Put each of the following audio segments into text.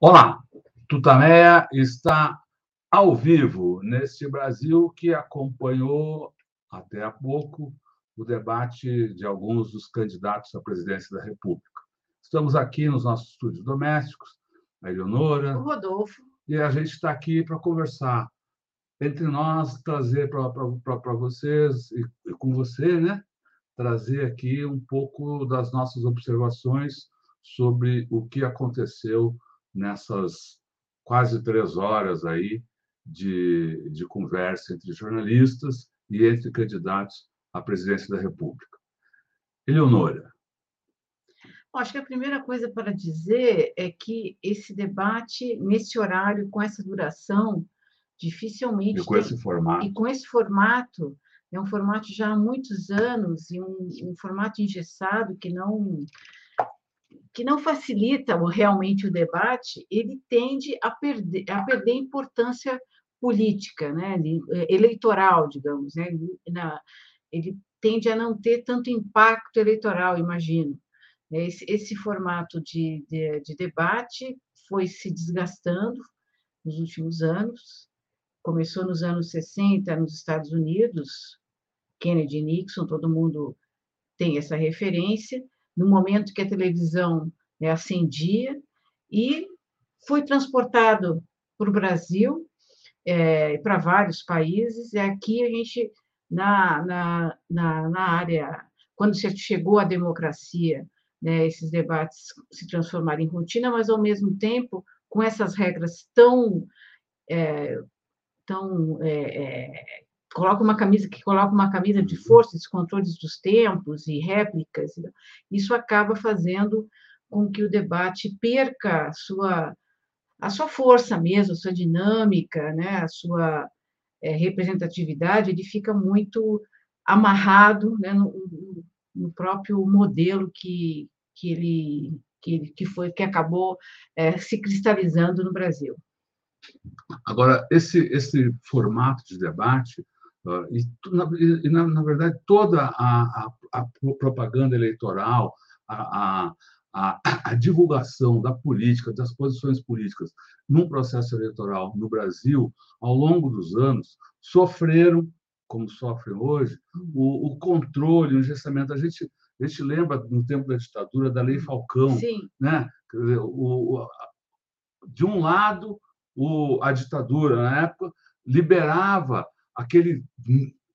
Olá, Tutameia está ao vivo neste Brasil que acompanhou até há pouco o debate de alguns dos candidatos à presidência da República. Estamos aqui nos nossos estúdios domésticos, a Eleonora. O Rodolfo. E a gente está aqui para conversar entre nós, trazer para vocês e, e com você, né? Trazer aqui um pouco das nossas observações sobre o que aconteceu nessas quase três horas aí de, de conversa entre jornalistas e entre candidatos à presidência da República. Eleonora. Acho que a primeira coisa para dizer é que esse debate, nesse horário, com essa duração, dificilmente. E com tem... esse formato. E com esse formato, é um formato já há muitos anos, e um, um formato engessado que não que não facilita realmente o debate, ele tende a perder, a perder importância política, né? É, eleitoral, digamos. Né? Ele tende a não ter tanto impacto eleitoral, imagino. Esse, esse formato de, de, de debate foi se desgastando nos últimos anos. Começou nos anos 60 nos Estados Unidos, Kennedy Nixon, todo mundo tem essa referência no momento que a televisão né, acendia, e foi transportado para o Brasil, é, para vários países, e aqui a gente, na, na, na, na área, quando se chegou à democracia, né, esses debates se transformaram em rotina, mas, ao mesmo tempo, com essas regras tão, é, tão é, é coloca uma camisa que coloca uma camisa de força, esses controles dos tempos e réplicas, isso acaba fazendo com que o debate perca a sua a sua força mesmo, a sua dinâmica, né, a sua é, representatividade, ele fica muito amarrado né, no, no, próprio modelo que, que ele que, que foi que acabou é, se cristalizando no Brasil. Agora esse esse formato de debate e, e na, na, verdade, toda a, a, a propaganda eleitoral, a, a, a, divulgação da política, das posições políticas num processo eleitoral no Brasil, ao longo dos anos, sofreram, como sofrem hoje, o, o controle, o engessamento. A gente, a gente lembra, no tempo da ditadura, da Lei Falcão. Sim. Né? O, o, de um lado, o, a ditadura, na época, liberava aquele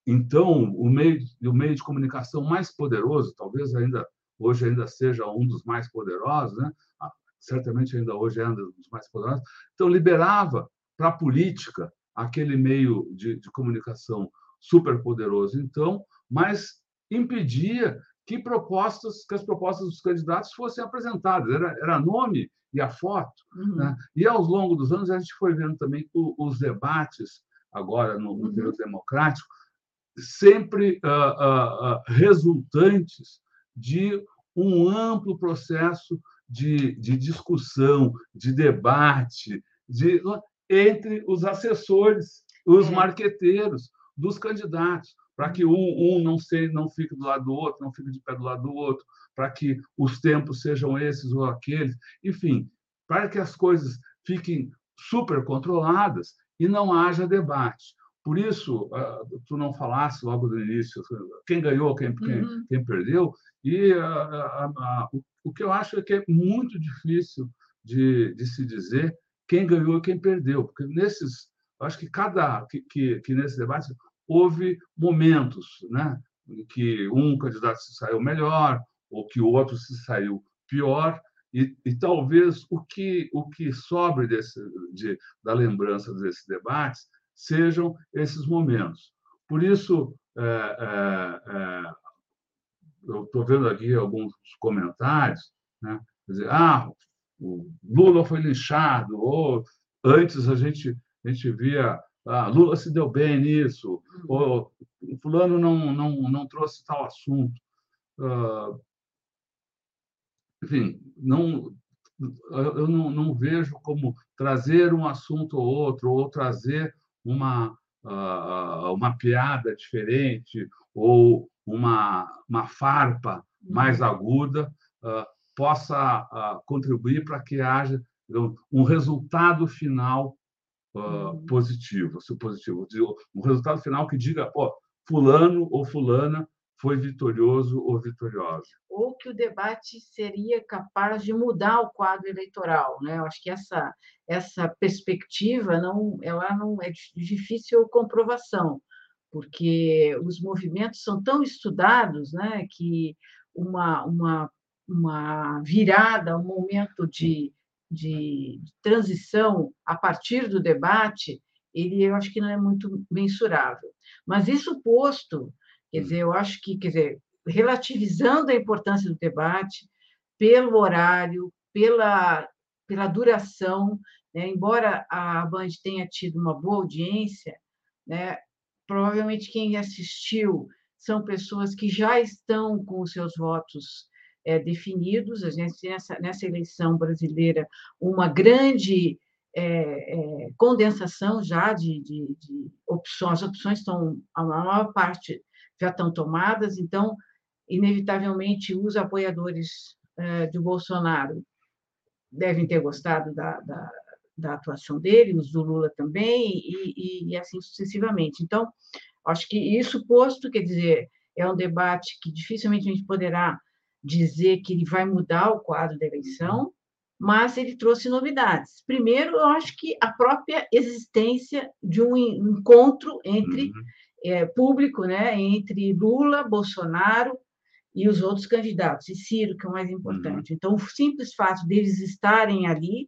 então o meio o meio de comunicação mais poderoso, talvez ainda hoje ainda seja um dos mais poderosos, né? Ah, certamente ainda hoje é um dos mais poderosos. Então liberava para a política aquele meio de, de comunicação super poderoso, então, mas impedia que propostas, que as propostas dos candidatos fossem apresentadas. Era, era nome e a foto. Uhum. Né? E ao longo dos anos a gente foi vendo também os debates agora no, no período democrático, sempre uh, uh, resultantes de um amplo processo de, de discussão, de debate, de, entre os assessores, os é. marqueteiros dos candidatos, para que um, um não, se, não fique do lado do outro, não fique de pé do lado do outro, para que os tempos sejam esses ou aqueles, enfim, para que as coisas fiquem super controladas e não haja debate. Por isso, ah, tu não falasse logo no início quem ganhou, quem, quem, uhum. quem perdeu, e a, a, a, o que eu acho é que é muito difícil de, de se dizer quem ganhou e quem perdeu, porque nesses, acho que cada que, que, que nesse debate houve momentos, né, em que um candidato se saiu melhor ou que o outro se saiu pior, e, e, talvez o que o que sobre desse, de, da lembrança desses debates sejam esses momentos. Por isso, é, é, é, eu estou vendo aqui alguns comentários, né? Dizer, ah, o Lula foi linchado, ou antes a gente, a gente via, ah, Lula se deu bem nisso, ou fulano não, não, não trouxe tal assunto. Uh, enfim, não, eu não, não, vejo como trazer um assunto ou outro, ou trazer uma, uh, uma piada diferente, ou uma, uma farpa mais uhum. aguda, uh, possa contribuir para que haja um resultado final uh, positivo, positivo, um resultado final que diga, ó, fulano ou fulana foi vitorioso ou vitoriosa. Ou que o debate seria capaz de mudar o quadro eleitoral, né? Eu acho que essa essa perspectiva não, ela não é difícil comprovação, porque os movimentos são tão estudados, né, que uma uma uma virada, um momento de, de transição a partir do debate, ele eu acho que não é muito mensurável. Mas isso posto, quer hum. dizer, eu acho que, quer dizer, relativizando a importância do debate, pelo horário, pela, pela duração, né? embora a Band tenha tido uma boa audiência, né? provavelmente quem assistiu são pessoas que já estão com os seus votos é, definidos. A gente tem nessa, nessa eleição brasileira uma grande é, é, condensação já de, de, de, opções. As opções estão, a maior parte já estão tomadas, então, inevitavelmente, os apoiadores é, do Bolsonaro devem ter gostado da, da, da, atuação dele, os do Lula também, e, e, e assim sucessivamente. Então, acho que isso posto, quer dizer, é um debate que dificilmente a gente poderá dizer que ele vai mudar o quadro da eleição, mas ele trouxe novidades. Primeiro, eu acho que a própria existência de um encontro entre uhum. É, público, né, entre Lula, Bolsonaro e os outros candidatos, e Ciro, que é o mais importante. Uhum. Então, o simples fato deles estarem ali,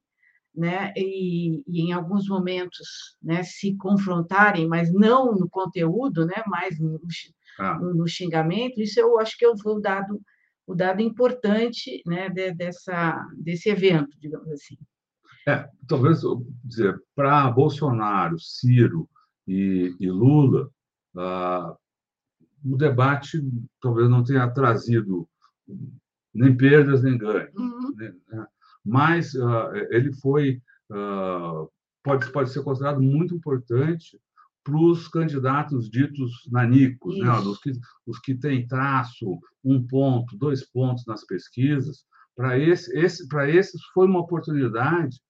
né, e, e, em alguns momentos, né, se confrontarem, mas não no conteúdo, né, mas no, ah. no, no xingamento, isso eu acho que eu vou dado o dado importante né, de, dessa, desse evento, digamos assim. É, talvez dizer, para Bolsonaro, Ciro e, e Lula, ah, o debate talvez não tenha trazido nem perdas nem ganhos, uhum. né? mas ah, ele foi ah, pode pode ser considerado muito importante para os candidatos ditos nanicos, né? os, que, os que têm traço, um ponto, dois pontos nas pesquisas. Para esse, esse, esses foi uma oportunidade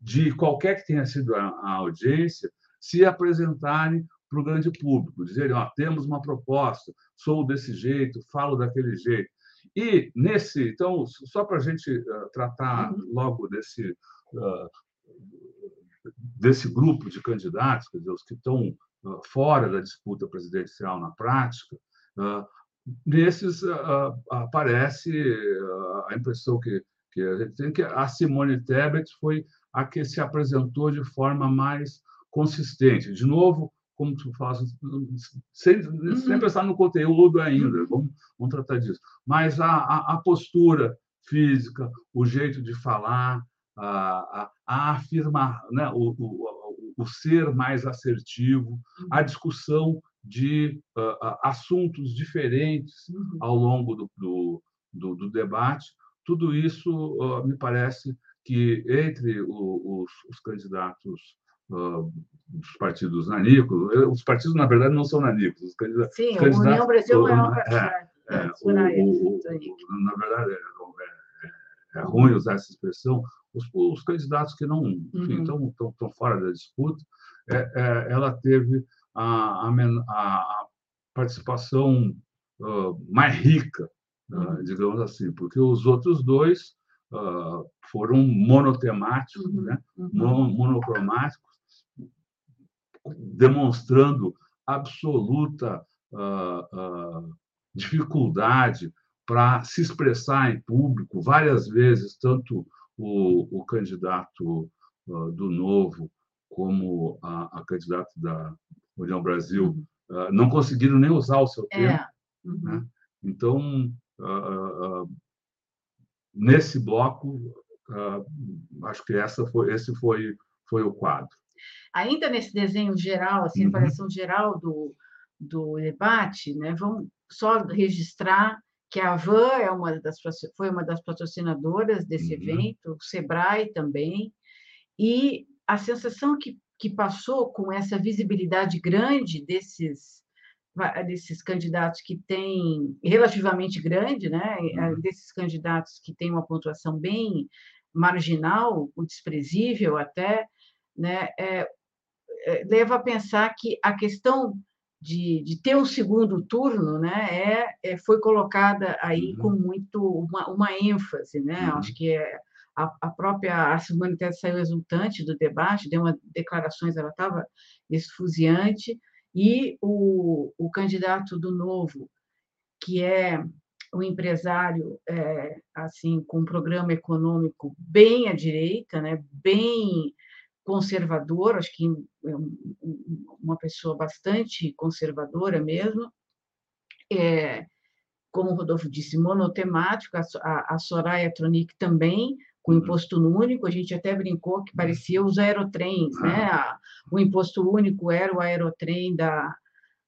de qualquer que tenha sido a, a audiência se apresentarem para o grande público, dizerem: ó, temos uma proposta, sou desse jeito, falo daquele jeito. E nesse, então, só para a gente uh, tratar uhum. logo desse uh, desse grupo de candidatos, quer dizer, os que estão uh, fora da disputa presidencial na prática, nesses aparece a impressão que, que a gente tem que a Simone Tebet foi a que se apresentou de forma mais consistente. De novo, como tu faz, sem, uhum. sem pensar no conteúdo ainda, uhum. vamos, vamos tratar disso. Mas a, a, a postura física, o jeito de falar, a, a, afirmar, né? o, o, o, ser mais assertivo, a discussão de uh, assuntos diferentes uhum. ao longo do, do, do, do debate. Tudo isso uh, me parece que entre os, os candidatos uh, dos partidos nanicos, eh, os partidos, na verdade, não são nanicos. Os candidatos, Sim, os candidatos, a União Brasil é partido. É, é, o, o, na verdade, é, é, é ruim usar essa expressão, os, os candidatos que não uhum. estão, estão fora da disputa, ela teve a, a, a participação uh, mais rica, uh, digamos assim, porque os outros dois uh, foram monotemáticos, uhum. né? Uhum. monocromáticos, demonstrando absoluta dificuldade para se expressar em público várias vezes, tanto o, o candidato uh, do Novo como a, a candidata da União Brasil uh, não conseguiram nem usar o seu tempo. É. Uhum. Né? Então, uh, nesse bloco, acho que essa foi, esse foi, foi o quadro. Ainda nesse desenho geral, assim, uhum. avaliação geral do, do debate, né, vamos só registrar que a Van é uma das, foi uma das patrocinadoras desse uhum. evento, o Sebrae também, e a sensação que, que passou com essa visibilidade grande desses desses candidatos que têm relativamente grande, né, uhum. desses candidatos que têm uma pontuação bem marginal, o desprezível até, né, é, é, leva a pensar que a questão de, de ter um segundo turno né, é, é foi colocada aí uhum. com muito uma, uma ênfase. Né? Uhum. Acho que é, a, a própria a Simone Tebet saiu exultante do debate, deu uma declarações, ela estava esfuziante, e o, o candidato do Novo, que é um empresário é, assim com um programa econômico bem à direita, né, bem conservador, acho que é uma pessoa bastante conservadora mesmo, é, como o Rodolfo disse, monotemático, a, a Soraya Tronic também, com uhum. imposto único, a gente até brincou que parecia os aerotrens, né? Ah. O imposto único era o aerotrem da,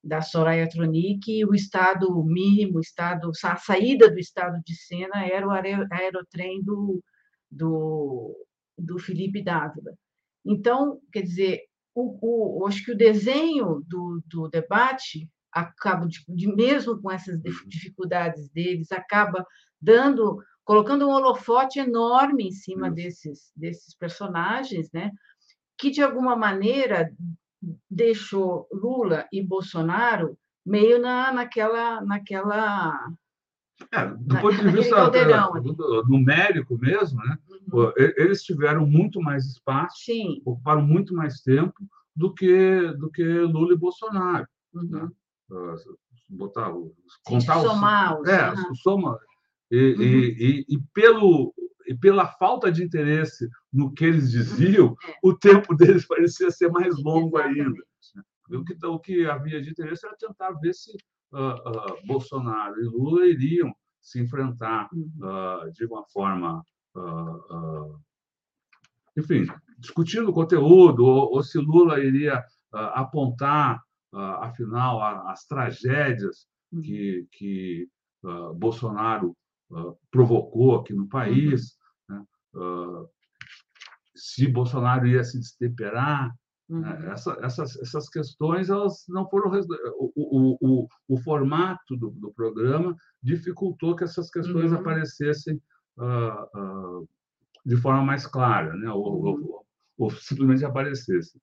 da Soraya Tronic e o estado mínimo, o estado, a saída do estado de cena era o aerotrem do, do, do Felipe Dávila. Então, quer dizer, o, o, acho que o desenho do, do debate acaba, de, de, mesmo com essas uhum. dificuldades deles, acaba dando, colocando um holofote enorme em cima desses, desses personagens, né? que, de alguma maneira, deixou Lula e Bolsonaro meio na, naquela, naquela é, do ponto de vista numérico mesmo, né? Uhum. eles tiveram muito mais espaço, Sim. ocuparam muito mais tempo do que do que Lula e Bolsonaro. Uhum. Né? Botar, contar somar os, é, uhum. soma e, uhum. e, e, e, pelo e pela falta de interesse no que eles diziam, é. o tempo deles parecia ser mais longo Exatamente. ainda. O que, o que havia de interesse era tentar ver se uh, Bolsonaro e Lula iriam se enfrentar uh, de uma forma, enfim, discutindo o conteúdo, ou, ou se Lula iria apontar, afinal, as tragédias uhum. que, que Bolsonaro provocou aqui no país, uhum. né? se Bolsonaro ia se destemperar, Uhum. Essa, essas, essas questões elas não foram o, o, o, o formato do, do, programa dificultou que essas questões uhum. aparecessem uh, uh, de forma mais clara, né? ou, uhum. ou, ou, simplesmente aparecessem.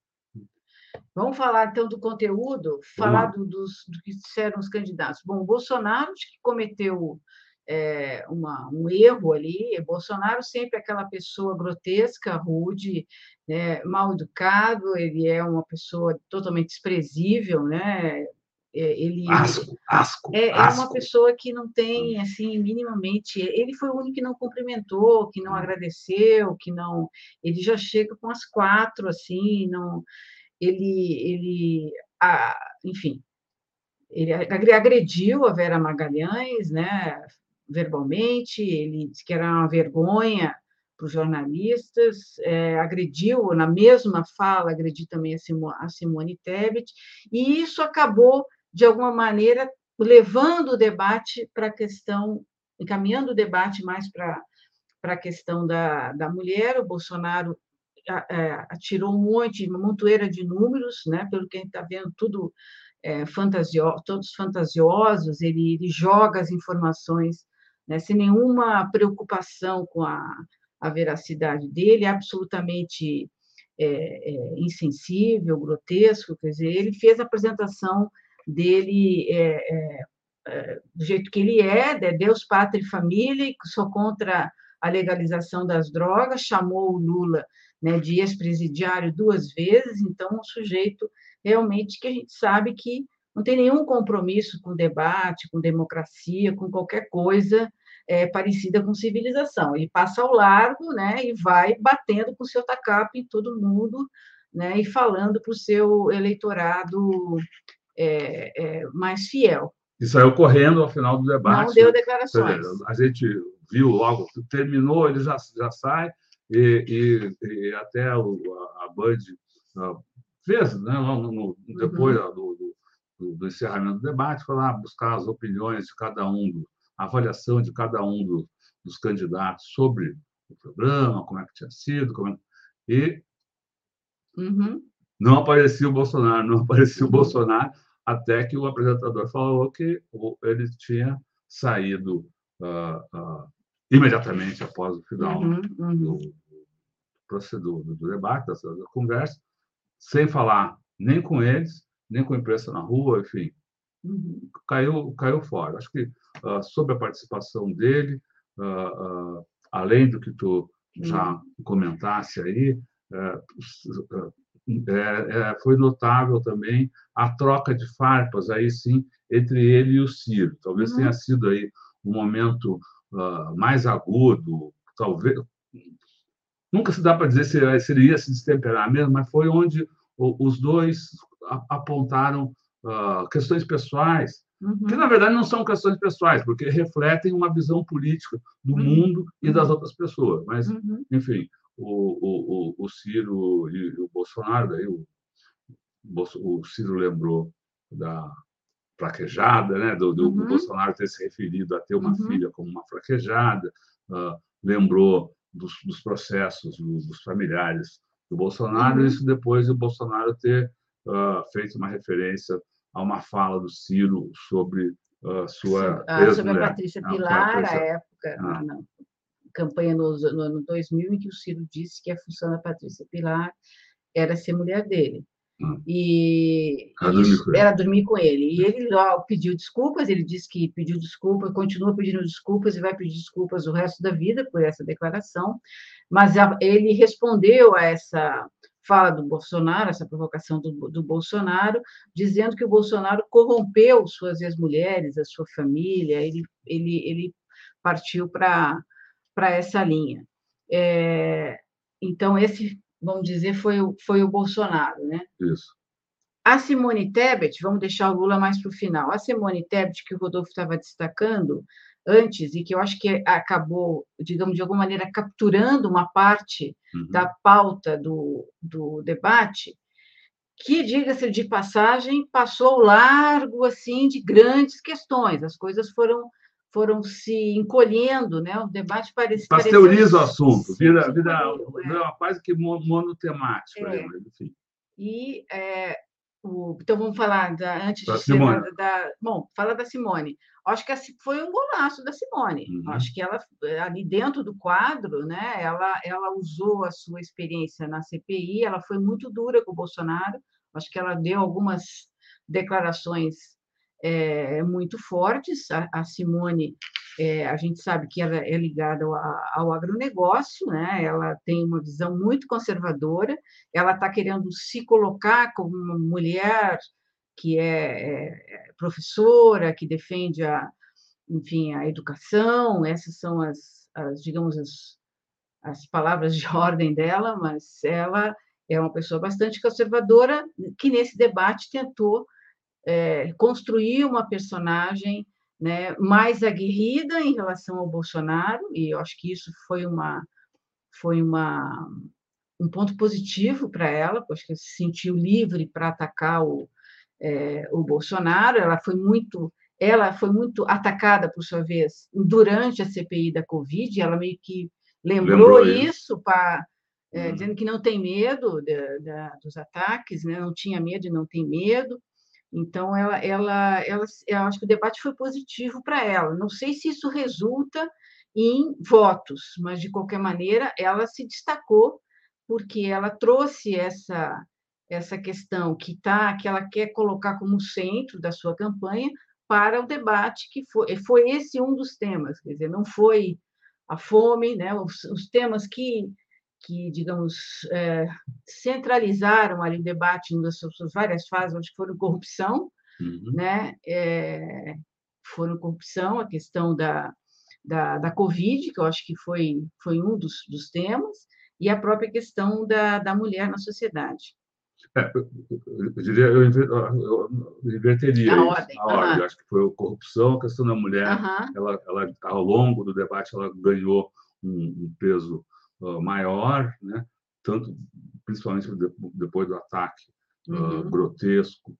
Vamos falar então do conteúdo, falar do, dos, do que disseram os candidatos. Bom, o Bolsonaro que cometeu é, uma, um erro ali. Bolsonaro sempre é aquela pessoa grotesca, rude, né, mal educado, ele é uma pessoa totalmente desprezível, né? É, ele asco, asco, é, asco. é uma pessoa que não tem assim minimamente. Ele foi o único que não cumprimentou, que não hum. agradeceu, que não. Ele já chega com as quatro assim, não. Ele, ele, ah, enfim, ele agrediu a Vera Magalhães, né? Verbalmente, ele disse que era uma vergonha para os jornalistas, é, agrediu, na mesma fala, agrediu também a, Simone Tebet, e isso acabou, de alguma maneira, levando o debate para a questão, encaminhando o debate mais para, para a questão da, da mulher. O Bolsonaro é, atirou um monte, uma montoeira de números, né, pelo que a gente está vendo, tudo é, fantasio, todos fantasiosos, ele, ele joga as informações né, sem nenhuma preocupação com a, a veracidade dele, absolutamente é, é, insensível, grotesco, quer dizer, ele fez a apresentação dele é, é, é do jeito que ele é, de Deus, pátria e família, sou contra a legalização das drogas, chamou o Lula né, de ex-presidiário duas vezes, então um sujeito realmente que a gente sabe que não tem nenhum compromisso com debate, com democracia, com qualquer coisa é, parecida com civilização. Ele passa ao largo né, e vai batendo com o seu tacape em todo mundo né, e falando para o seu eleitorado é, é, mais fiel. E saiu correndo ao final do debate. Não deu declarações. A gente viu logo, terminou, ele já, já sai, e, e, e até o, a, a Band fez, né, no, no, depois uhum. do, do, do, encerramento do debate, foi lá buscar as opiniões de cada um, a avaliação de cada um do, dos candidatos sobre o programa, como é que tinha sido, como é... e uhum. não aparecia o Bolsonaro, não aparecia o Bolsonaro, até que o apresentador falou que ele tinha saído uh, uh, imediatamente após o final Uhum, uhum. do, procedor, do, do debate, da conversa, sem falar nem com eles, nem com a imprensa na rua, enfim, Uhum. caiu, caiu fora. Acho que ah, sobre a participação dele, ah, ah, além do que tu já comentasse aí, eh, é, é, foi notável também a troca de farpas aí sim entre ele e o Ciro. Talvez Uhum. tenha sido aí um momento mais agudo, talvez nunca se dá para dizer se, se ele ia se destemperar mesmo, mas foi onde o- os dois apontaram ah, questões pessoais Uhum. que na verdade não são questões pessoais, porque refletem uma visão política do Uhum. mundo e das Uhum. outras pessoas. Mas, Uhum. enfim, o, o, o, Ciro e o Bolsonaro, daí o, o Ciro lembrou da fraquejada, né? do, do, Uhum. Bolsonaro ter se referido a ter uma Uhum. filha como uma fraquejada, ah, lembrou dos, dos processos do- dos familiares do Bolsonaro, isso depois o Bolsonaro ter ah, feito uma referência a uma fala do Ciro sobre a sua Ah, sobre a. Patrícia Pilar, a época, Ah. na campanha no, no ano 2000, em que o Ciro disse que a função da Patrícia Pilar era ser mulher dele. E Era dormir com ele. era dormir com ele. E ele lá pediu desculpas, ele disse que pediu desculpas, continua pedindo desculpas e vai pedir desculpas o resto da vida por essa declaração, mas a- ele respondeu a essa fala do Bolsonaro, essa provocação do, do Bolsonaro, dizendo que o Bolsonaro corrompeu suas ex-mulheres, a sua família, ele, ele, ele partiu para essa linha. É, então, esse, vamos dizer, foi o, foi o Bolsonaro, né? Isso. A Simone Tebet, vamos deixar o Lula mais para o final. A Simone Tebet, que o Rodolfo estava destacando antes, e que eu acho que acabou, digamos, de alguma maneira, capturando uma parte Uhum. da pauta do, do debate, que, diga-se de passagem, passou largo assim de grandes questões. As coisas foram foram se encolhendo, né? O debate parece Pasteuriza o assunto, vira, vira, é. vira quase que mo- monotemático. É. mas, enfim. E é, o- então vamos falar da, antes Da de ser Simone. da, da- bom, fala da Simone. Acho que foi um golaço da Simone. Uhum. Acho que ela ali dentro do quadro, né? Ela ela usou a sua experiência na CPI. Ela foi muito dura com o Bolsonaro. Acho que ela deu algumas declarações é, muito fortes. A, a Simone é, a gente sabe que ela é ligada ao, ao agronegócio, né? ela tem uma visão muito conservadora, ela está querendo se colocar como uma mulher que é, é professora, que defende a, enfim, a educação, essas são as, as digamos, as, as palavras de ordem dela, mas ela é uma pessoa bastante conservadora que nesse debate tentou é, construir uma personagem né, mais aguerrida em relação ao Bolsonaro, e eu acho que isso foi uma foi uma um ponto positivo para ela, porque que se sentiu livre para atacar o, é, o Bolsonaro. Ela foi muito ela foi muito atacada por sua vez durante a CPI da Covid. Ela meio que lembrou, Lembrou isso. para é, Uhum. dizendo que não tem medo da, da, dos ataques, né? não tinha medo e não tem medo. Então, ela, ela, ela, eu acho que o debate foi positivo para ela. Não sei se isso resulta em votos, mas de qualquer maneira ela se destacou porque ela trouxe essa essa questão que tá que ela quer colocar como centro da sua campanha para o debate que foi foi esse um dos temas, quer dizer, não foi a fome, né? Os, os temas que que digamos é, centralizaram ali o debate nas suas várias fases, acho que foram corrupção, Uhum. né? É, foram corrupção, a questão da, da, da Covid, que eu acho que foi, foi um dos, dos temas, e a própria questão da, da mulher na sociedade. É, eu, diria, eu, eu inverteria A isso, ordem, a ordem. aham. Acho que foi a corrupção, a questão da mulher. Aham, Ela, ela, ao longo do debate, ela ganhou um, um peso ah, maior, né? Tanto, principalmente de- depois do ataque ah, uhum, grotesco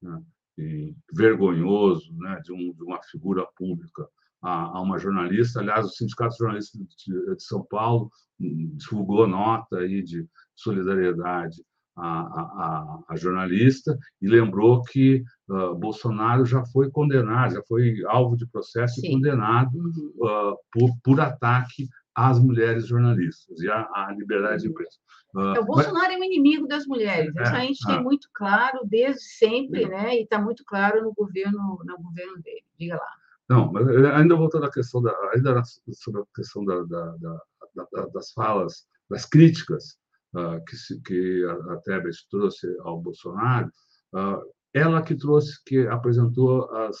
né? e vergonhoso né? de, um, de uma figura pública a, a uma jornalista. Aliás, o Sindicato de Jornalistas de, de São Paulo hum, divulgou nota aí de solidariedade a, a, a jornalista e lembrou que uh, Bolsonaro já foi condenado, já foi alvo de processo Sim. e condenado uh, por, por ataque às mulheres jornalistas e à, à liberdade de imprensa. Uh, o Bolsonaro mas... é um inimigo das mulheres, é, isso a gente é, tem muito claro desde sempre, é. né? E está muito claro no governo, no governo dele. Diga lá. Não, mas eh, ainda voltando à questão da, ainda sobre a questão da, da, da, das falas, das críticas uh, que, se, que a, a Tebet trouxe ao Bolsonaro, uh, ela que trouxe, que apresentou as,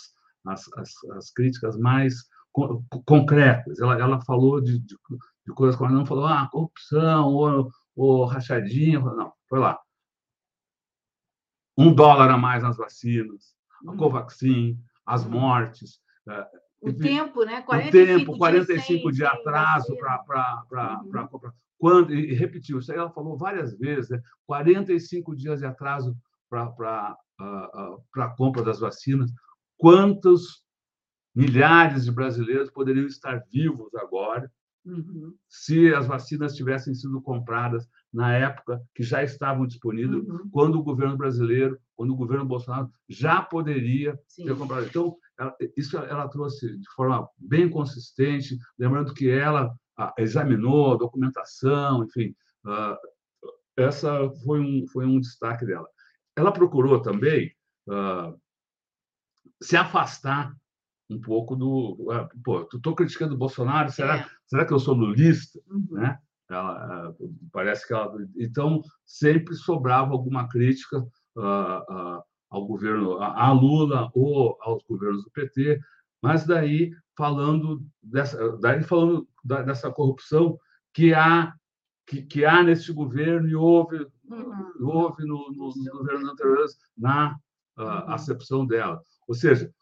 as, as, as críticas mais co concretas. Ela, ela falou de, de, de coisas como não falou, ah, corrupção, ou, ou rachadinha, não, foi lá. Um dólar a mais nas vacinas, a uhum. Covaxin, as uhum. mortes, é, o tempo, né? 45 o tempo, 45 dias de atraso para uhum. Quando, e repetiu, isso aí ela falou várias vezes, né? 45 dias de atraso para a compra das vacinas. Quantos milhares de brasileiros poderiam estar vivos agora uhum. se as vacinas tivessem sido compradas na época que já estavam disponíveis, uhum. quando o governo brasileiro, quando o governo Bolsonaro já poderia Sim. ter comprado. Então, ela, isso ela trouxe de forma bem consistente, lembrando que ela examinou a documentação, enfim, ah, essa foi um, foi um destaque dela. Ela procurou também ah, se afastar um pouco do. Pô, estou criticando o Bolsonaro, será, é. será que eu sou lulista? Uhum. Né? Ela, parece que ela. Então, sempre sobrava alguma crítica uh, uh, ao governo, a, Lula ou aos governos do PT, mas daí falando dessa, daí falando dessa corrupção que há que, que há neste governo e houve uhum. houve no, no, nos governos anteriores na uh, acepção dela. Ou seja,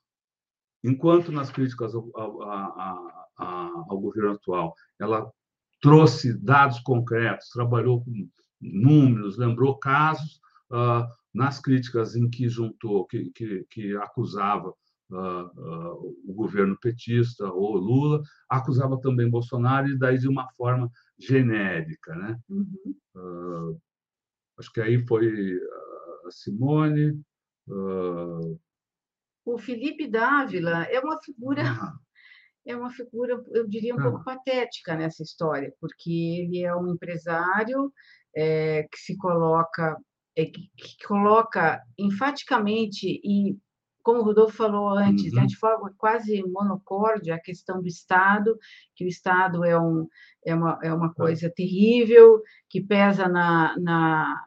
enquanto nas críticas ao, ao, ao, governo atual ela trouxe dados concretos, trabalhou com números, lembrou casos, uh, nas críticas em que juntou, que, que, que acusava uh, uh, o governo petista ou Lula, acusava também Bolsonaro e daí de uma forma genérica, né? Uhum. Uh, acho que aí foi a Simone. O Felipe Dávila é uma figura é uma figura, eu diria, um pouco patética nessa história, porque ele é um empresário é, que se coloca é, que, que, coloca enfaticamente e como o Rodolfo falou antes, né, uhum. né, de forma quase monocórdia, a questão do Estado, que o Estado é, um, é, uma, é uma coisa terrível, que pesa na, na,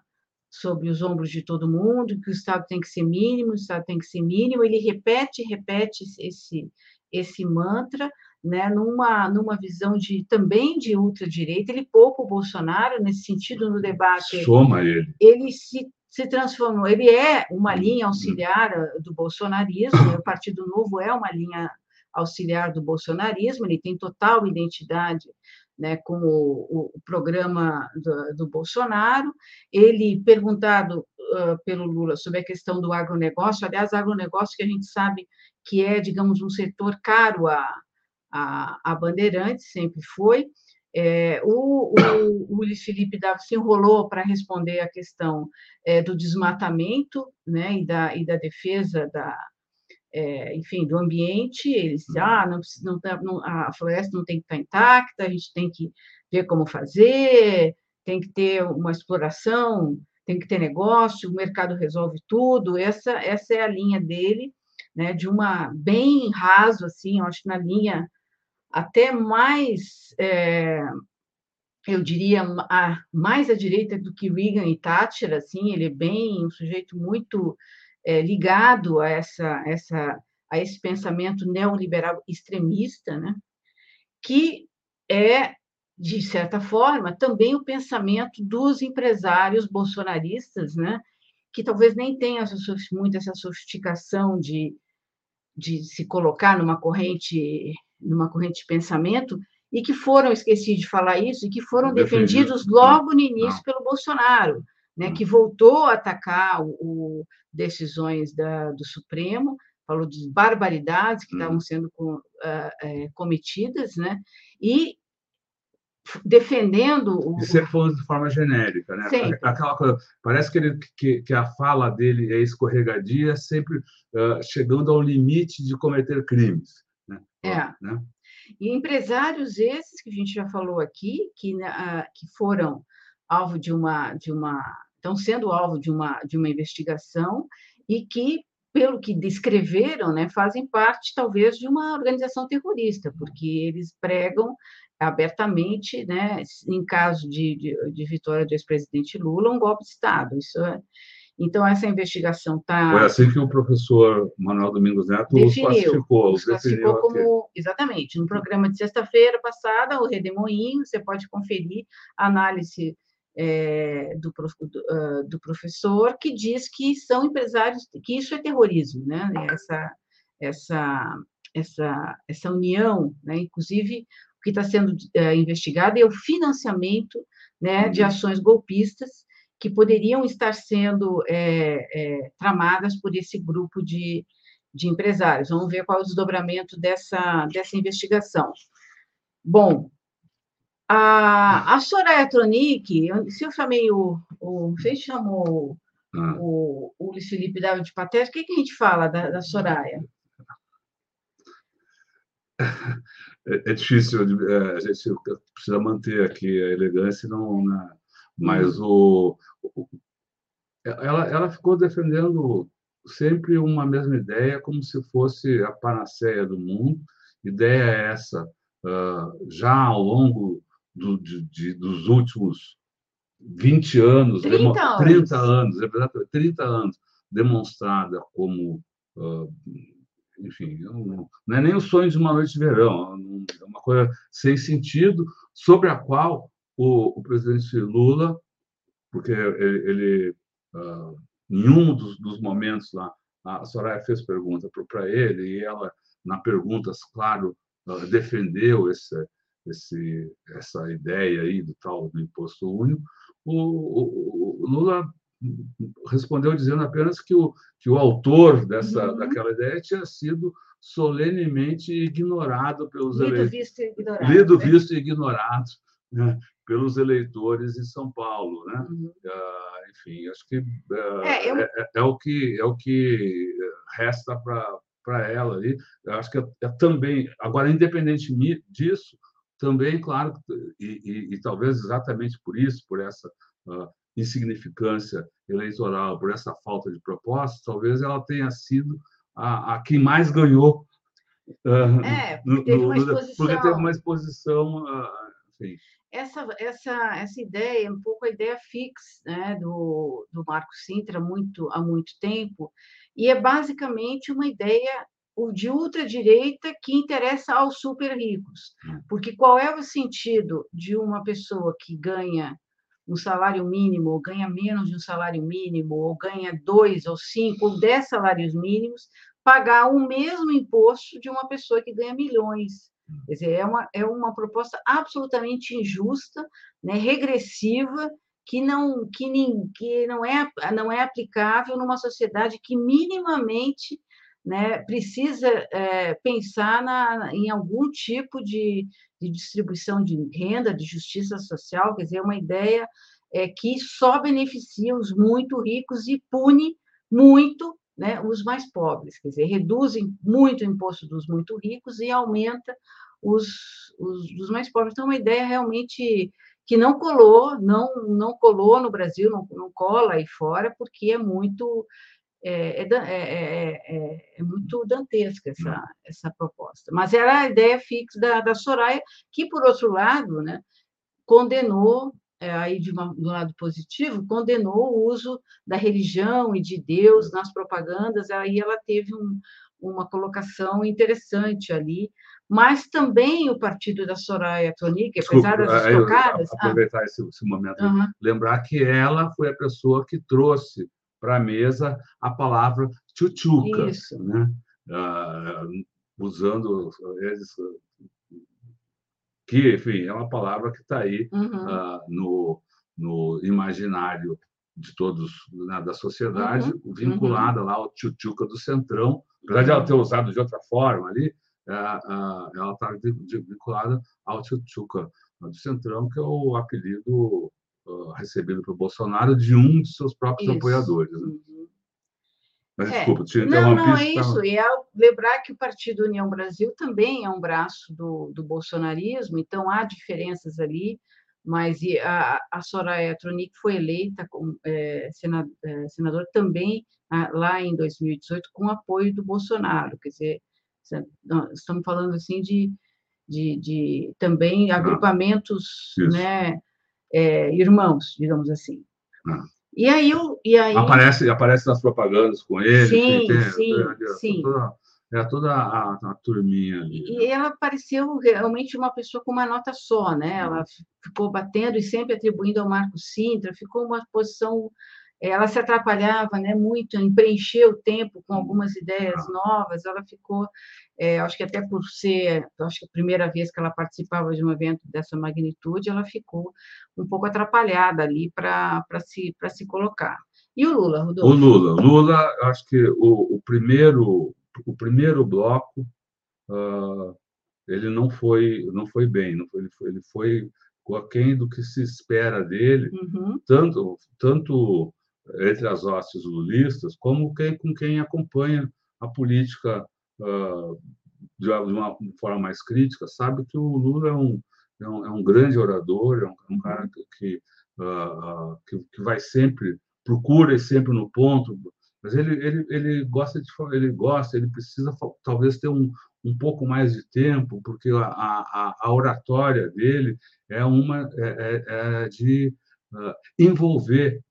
sobre os ombros de todo mundo, que o Estado tem que ser mínimo, o Estado tem que ser mínimo, ele repete, repete esse, esse mantra, né, numa, numa visão de também de ultradireita, ele poupa o Bolsonaro nesse sentido no debate. Soma ele. Ele se, se transformou, ele é uma linha auxiliar do bolsonarismo, o Partido Novo é uma linha auxiliar do bolsonarismo, ele tem total identidade né, com o, o programa do, do, Bolsonaro. Ele, perguntado uh, pelo Lula sobre a questão do agronegócio, aliás, agronegócio que a gente sabe que é, digamos, um setor caro a, a, a Bandeirantes, sempre foi. É, o, o Luiz Felipe Dava se enrolou para responder a questão é, do desmatamento né, e, da, e da defesa da, é, enfim, do ambiente. Ele disse, ah, não, não, tá, não, a floresta não tem que estar intacta, a gente tem que ver como fazer, tem que ter uma exploração, tem que ter negócio, o mercado resolve tudo. Essa, essa é a linha dele, né, de uma bem raso, assim, eu acho que na linha até mais, é, eu diria, a, mais à direita do que Reagan e Thatcher, assim, ele é bem um sujeito muito é, ligado a essa, essa, a esse pensamento neoliberal extremista, né? que é de certa forma também o pensamento dos empresários bolsonaristas, né? que talvez nem tenham muito essa sofisticação de, de se colocar numa corrente numa corrente de pensamento, e que foram, esqueci de falar isso, e que foram defendidos logo no início pelo Bolsonaro, né, que voltou a atacar o, o decisões da, do Supremo, falou de barbaridades que estavam hum. sendo com, uh, é, cometidas, né, e defendendo o. E sempre falando de forma genérica, né? Sempre. Aquela coisa, parece que, ele, que, que a fala dele é escorregadia, sempre uh, chegando ao limite de cometer crimes. Né? É. Né? E empresários esses que a gente já falou aqui, que, uh, que foram alvo de uma, de uma. estão sendo alvo de uma, de uma investigação e que pelo que descreveram, né, fazem parte talvez de uma organização terrorista, porque eles pregam abertamente, né, em caso de, de, de vitória do ex-presidente Lula, um golpe de Estado. Isso é, então, essa investigação está. Foi assim que o professor Manuel Domingos Neto definiu, os classificou. Os classificou como. Exatamente. No programa de sexta-feira passada, o Redemoinho, você pode conferir a análise é, do, do, uh, do, professor, que diz que são empresários, que isso é terrorismo, né? Essa, essa, essa, essa união, né? Inclusive, que está sendo é, investigado é o financiamento né, de uhum. ações golpistas que poderiam estar sendo é, é, tramadas por esse grupo de, de empresários. Vamos ver qual é o desdobramento dessa, dessa investigação. Bom, a, a Soraya Tronic, se eu chamei o. o você chamou ah. o, o Luiz Felipe David Patés, o que, que a gente fala da, da Soraya? é, é difícil, é, a gente precisa manter aqui a elegância, não, né? mas o, o, ela, ela ficou defendendo sempre uma mesma ideia, como se fosse a panaceia do mundo. Ideia é essa, uh, já ao longo do, de, de, dos últimos 20 anos, 30 anos, 30 anos, é verdade, 30 anos, demonstrada como uh, enfim, não, não é nem o sonho de uma noite de verão, é uma coisa sem sentido, sobre a qual o, o presidente Lula, porque ele, ele uh, em um dos, dos, momentos lá, a Soraya fez pergunta para ele e ela, na pergunta, claro, uh, defendeu esse, esse, essa ideia aí do tal do imposto único. O, o, o Lula respondeu dizendo apenas que o, que o autor dessa uhum. daquela ideia tinha sido solenemente ignorado pelos lido, eleitores, e ignorado, lido, né? visto e ignorado né? pelos eleitores em São Paulo, né? Uhum. Uh, enfim, acho que uh, é, eu... é, é, é, o que é o que resta para para ela ali. Eu acho que é, é, também agora independente disso, também claro e, e, e, talvez exatamente por isso, por essa uh, insignificância eleitoral, por essa falta de proposta, talvez ela tenha sido a, a quem mais ganhou. Uh, é, porque teve uma exposição. Porque teve uma exposição uh, enfim. Essa, essa, essa ideia, um pouco a ideia fixa né, do, do Marco Sintra muito, há muito tempo, e é basicamente uma ideia de ultradireita que interessa aos super ricos. Hum. Porque qual é o sentido de uma pessoa que ganha um salário mínimo, ou ganha menos de um salário mínimo, ou ganha dois, ou cinco, ou dez salários mínimos, pagar o mesmo imposto de uma pessoa que ganha milhões. Quer dizer, é uma, é uma proposta absolutamente injusta, né, regressiva, que não, que, nem, que não, é, não é aplicável numa sociedade que minimamente né, precisa é, pensar na, em algum tipo de, de, distribuição de renda, de justiça social, quer dizer, uma ideia é, que só beneficia os muito ricos e pune muito né, os mais pobres, quer dizer, reduzem muito o imposto dos muito ricos e aumenta os, os dos mais pobres. Então, é uma ideia realmente que não colou, não, não colou no Brasil, não, não cola aí fora, porque é muito é é, é, é, é, muito dantesca essa, hum. essa proposta. Mas era a ideia fixa da, da Soraya, que, por outro lado, né, condenou, aí de, uma, de um lado positivo, condenou o uso da religião e de Deus nas propagandas, aí ela teve um, uma colocação interessante ali, mas também o partido da Soraya Tronic, apesar das tocadas... Aproveitar ah, esse, esse, momento, uh -huh. lembrar que ela foi a pessoa que trouxe para a mesa a palavra tchutchuca, Isso. né? Ah, usando eles, que, enfim, é uma palavra que está aí uhum. ah, no, no imaginário de todos né, da sociedade, uhum. vinculada uhum. lá ao tchutchuca do Centrão, apesar de ela ter usado de outra forma ali, ah, ela está vinculada ao tchutchuca do Centrão, que é o apelido uh, recebido pelo Bolsonaro de um de seus próprios isso. apoiadores. Né? Uhum. Mas, é. desculpa, tinha Não, não, é isso. E é lembrar que o Partido União Brasil também é um braço do, do bolsonarismo, então há diferenças ali, mas a, a Soraya Tronic foi eleita como é, é, senador também lá em 2018 com apoio do Bolsonaro, quer dizer, estamos falando assim de, de, de também ah, agrupamentos, né, é, irmãos, digamos assim. Ah. E aí, eu, e aí aparece aparece nas propagandas com ele. Sim, tem, sim, é, é, sim. Toda, é toda a, a turminha ali. E ela pareceu realmente uma pessoa com uma nota só, né? Ela ficou batendo e sempre atribuindo ao Marco Sintra, ficou uma posição ela se atrapalhava né, muito em preencher o tempo com algumas ideias novas, ela ficou, é, acho que até por ser, acho que a primeira vez que ela participava de um evento dessa magnitude, ela ficou um pouco atrapalhada ali para se, se colocar. E o Lula, Rodolfo? O Lula, Lula, acho que o, o primeiro, o primeiro bloco, uh, ele não foi, não foi bem, não foi, ele foi, ele foi aquém do que se espera dele, uhum. tanto, tanto entre as hostes lulistas, como quem, com quem acompanha a política uh, de uma forma mais crítica, sabe que o Lula é um, é um, é um grande orador, é um, é um cara que, uh, que, que, vai sempre, procura ir sempre no ponto, mas ele, ele, ele gosta de ele gosta, ele precisa talvez ter um, um pouco mais de tempo, porque a, a, a oratória dele é uma é, é, é de uh, envolver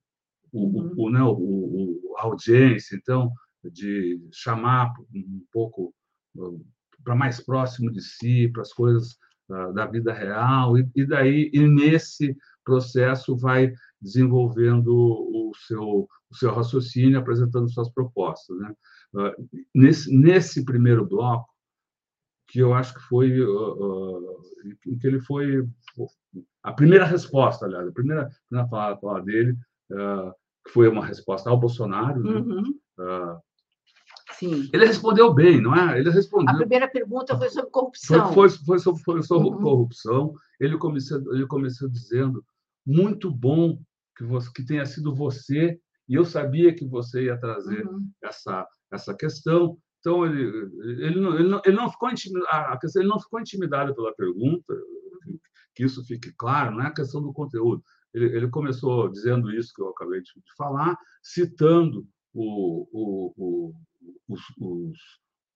o, uhum. o, né, o, a audiência, então, de chamar um pouco para mais próximo de si, para as coisas da vida real, e, e daí, e nesse processo, vai desenvolvendo o seu, o seu raciocínio, apresentando suas propostas. Né? Nesse, nesse primeiro bloco, que eu acho que foi uh, uh, que ele foi a primeira resposta, aliás, a primeira, primeira fala, fala dele uh, que foi uma resposta ao Bolsonaro. Né? Uhum. Uh, Sim. Ele respondeu bem, não é? Ele respondeu. A primeira pergunta foi sobre corrupção. Foi, foi, foi sobre, foi sobre uhum. corrupção. Ele começou, ele começou dizendo: muito bom que, você, que tenha sido você, e eu sabia que você ia trazer uhum. essa, essa questão. Então, ele, ele, não, ele, não, ele não ficou intimidado, ele não ficou intimidado pela pergunta, que isso fique claro, não é a questão do conteúdo. Ele, ele começou dizendo isso que eu acabei de falar, citando o, o, o, os, os,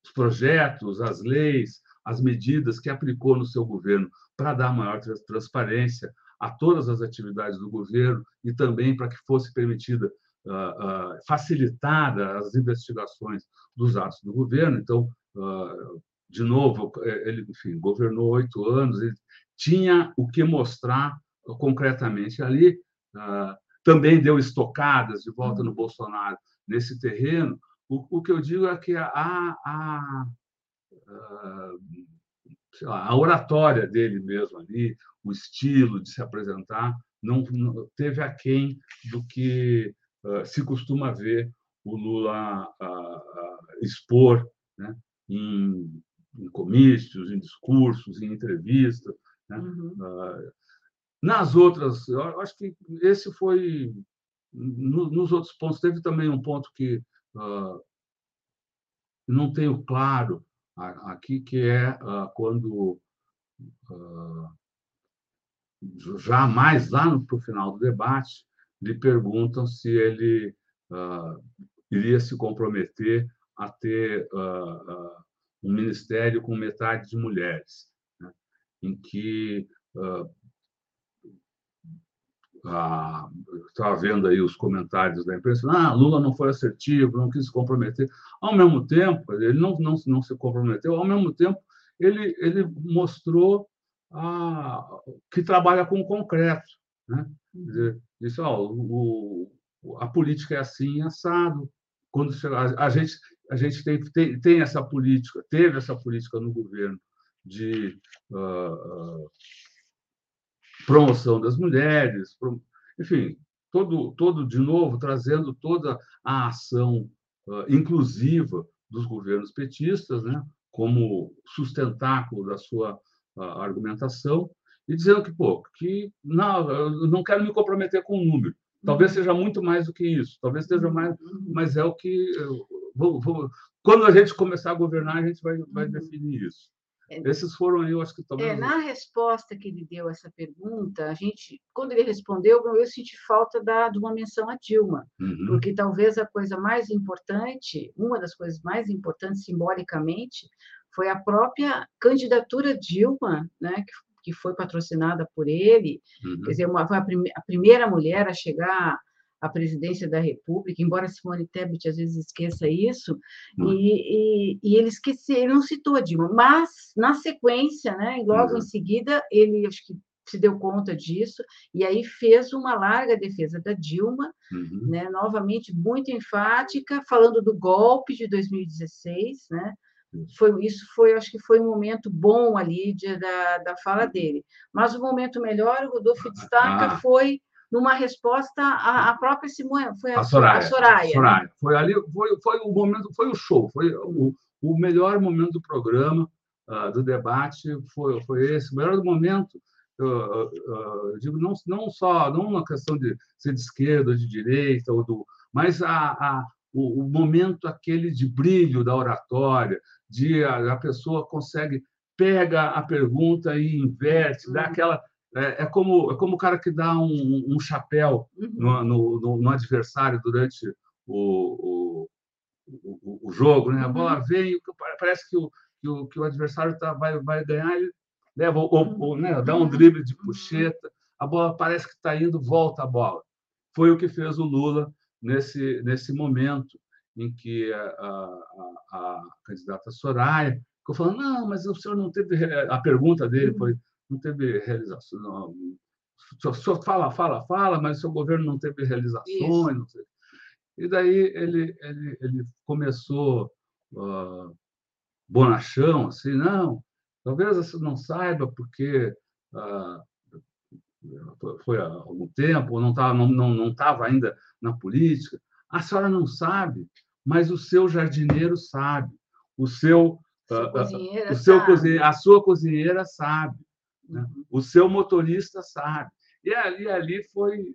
os projetos, as leis, as medidas que aplicou no seu governo para dar maior transparência a todas as atividades do governo e também para que fosse permitida uh, uh, facilitada as investigações dos atos do governo. Então, uh, de novo, ele, enfim, governou oito anos, ele tinha o que mostrar concretamente ali, ah, também deu estocadas de volta no uhum. Bolsonaro nesse terreno. O, o que eu digo é que a, a, a, lá, a oratória dele mesmo ali, o estilo de se apresentar, não, não teve aquém do que uh, se costuma ver o Lula uh, expor né, em, em, comícios, em discursos, em entrevistas. Né? Uhum. Uh, nas outras, eu acho que esse foi. nos outros pontos, teve também um ponto que uh, não tenho claro aqui, que é uh, quando, uh, já mais lá para o final do debate, lhe perguntam se ele iria se comprometer a ter um ministério com metade de mulheres, né? em que ah, estava vendo aí os comentários da imprensa, ah, Lula não foi assertivo, não quis se comprometer. Ao mesmo tempo, ele não, não, não se comprometeu, ao mesmo tempo, ele, ele mostrou ah, que trabalha com o concreto. Né? Dizer, disse, o, a política é assim, assado. Quando a, gente, a gente tem, tem, tem essa política, teve essa política no governo de uh, promoção das mulheres, enfim, todo, todo de novo trazendo toda a ação uh, inclusiva dos governos petistas, né, como sustentáculo da sua uh, argumentação, e dizendo que, pô, que não, eu não quero me comprometer com o número. Talvez uhum. seja muito mais do que isso, talvez seja mais, uhum. mas é o que. Vou, vou, quando a gente começar a governar, a gente vai, vai definir isso. É, Esses foram, eu acho que talvez. É, na resposta que ele deu a essa pergunta, a gente, quando ele respondeu, eu senti falta da, de uma menção a Dilma, uhum. porque talvez a coisa mais importante, uma das coisas mais importantes simbolicamente, foi a própria candidatura Dilma, né, que, que foi patrocinada por ele, uhum. quer dizer, uma, foi a, prime, a primeira mulher a chegar a presidência da República, embora Simone Tebet às vezes esqueça isso, hum. e, e, e, ele esqueceu, ele não citou a Dilma, mas na sequência, né, logo uhum. em seguida, ele acho que se deu conta disso e aí fez uma larga defesa da Dilma, uhum. né, novamente muito enfática, falando do golpe de 2016, né, foi, isso foi, acho que foi um momento bom ali de, da, da fala dele. Mas o momento melhor, o Rodolfo destaca, ah. foi numa resposta à, à própria Simone, foi a, a Soraya. A Soraya, Soraya. Né? Foi ali, foi, foi o momento, foi o show, foi o, o melhor momento do programa, uh, do debate, foi, foi esse. O melhor momento, eu, eu, eu, digo, não, não só, não uma questão de ser de esquerda ou de direita, ou do, mas a, a o, o, momento aquele de brilho da oratória, de a, a pessoa consegue pega a pergunta e inverte, dá uhum. aquela é, é, como, é como o cara que dá um, um chapéu uhum. no, no, no, adversário durante o, o, o, o, jogo. Né? A bola uhum. vem, parece que o, que o, que o adversário tá, vai, vai ganhar, ele leva, ou, ou né, dá um drible de puxeta, a bola parece que está indo, volta a bola. Foi o que fez o Lula nesse, nesse momento em que a, a, a candidata Soraya ficou falando, não, mas o senhor não teve... A pergunta dele foi, não teve realização. Não. O senhor fala, fala, fala, mas o seu governo não teve realizações. Não e daí ele, ele, ele começou uh, bonachão, assim, não, talvez você não saiba porque uh, foi há algum tempo, não estava não, não, não tava ainda na política. A senhora não sabe, mas o seu jardineiro sabe, o seu, uh, o seu cozinheiro, a sua cozinheira sabe. Né? O seu motorista sabe. E ali, ali foi,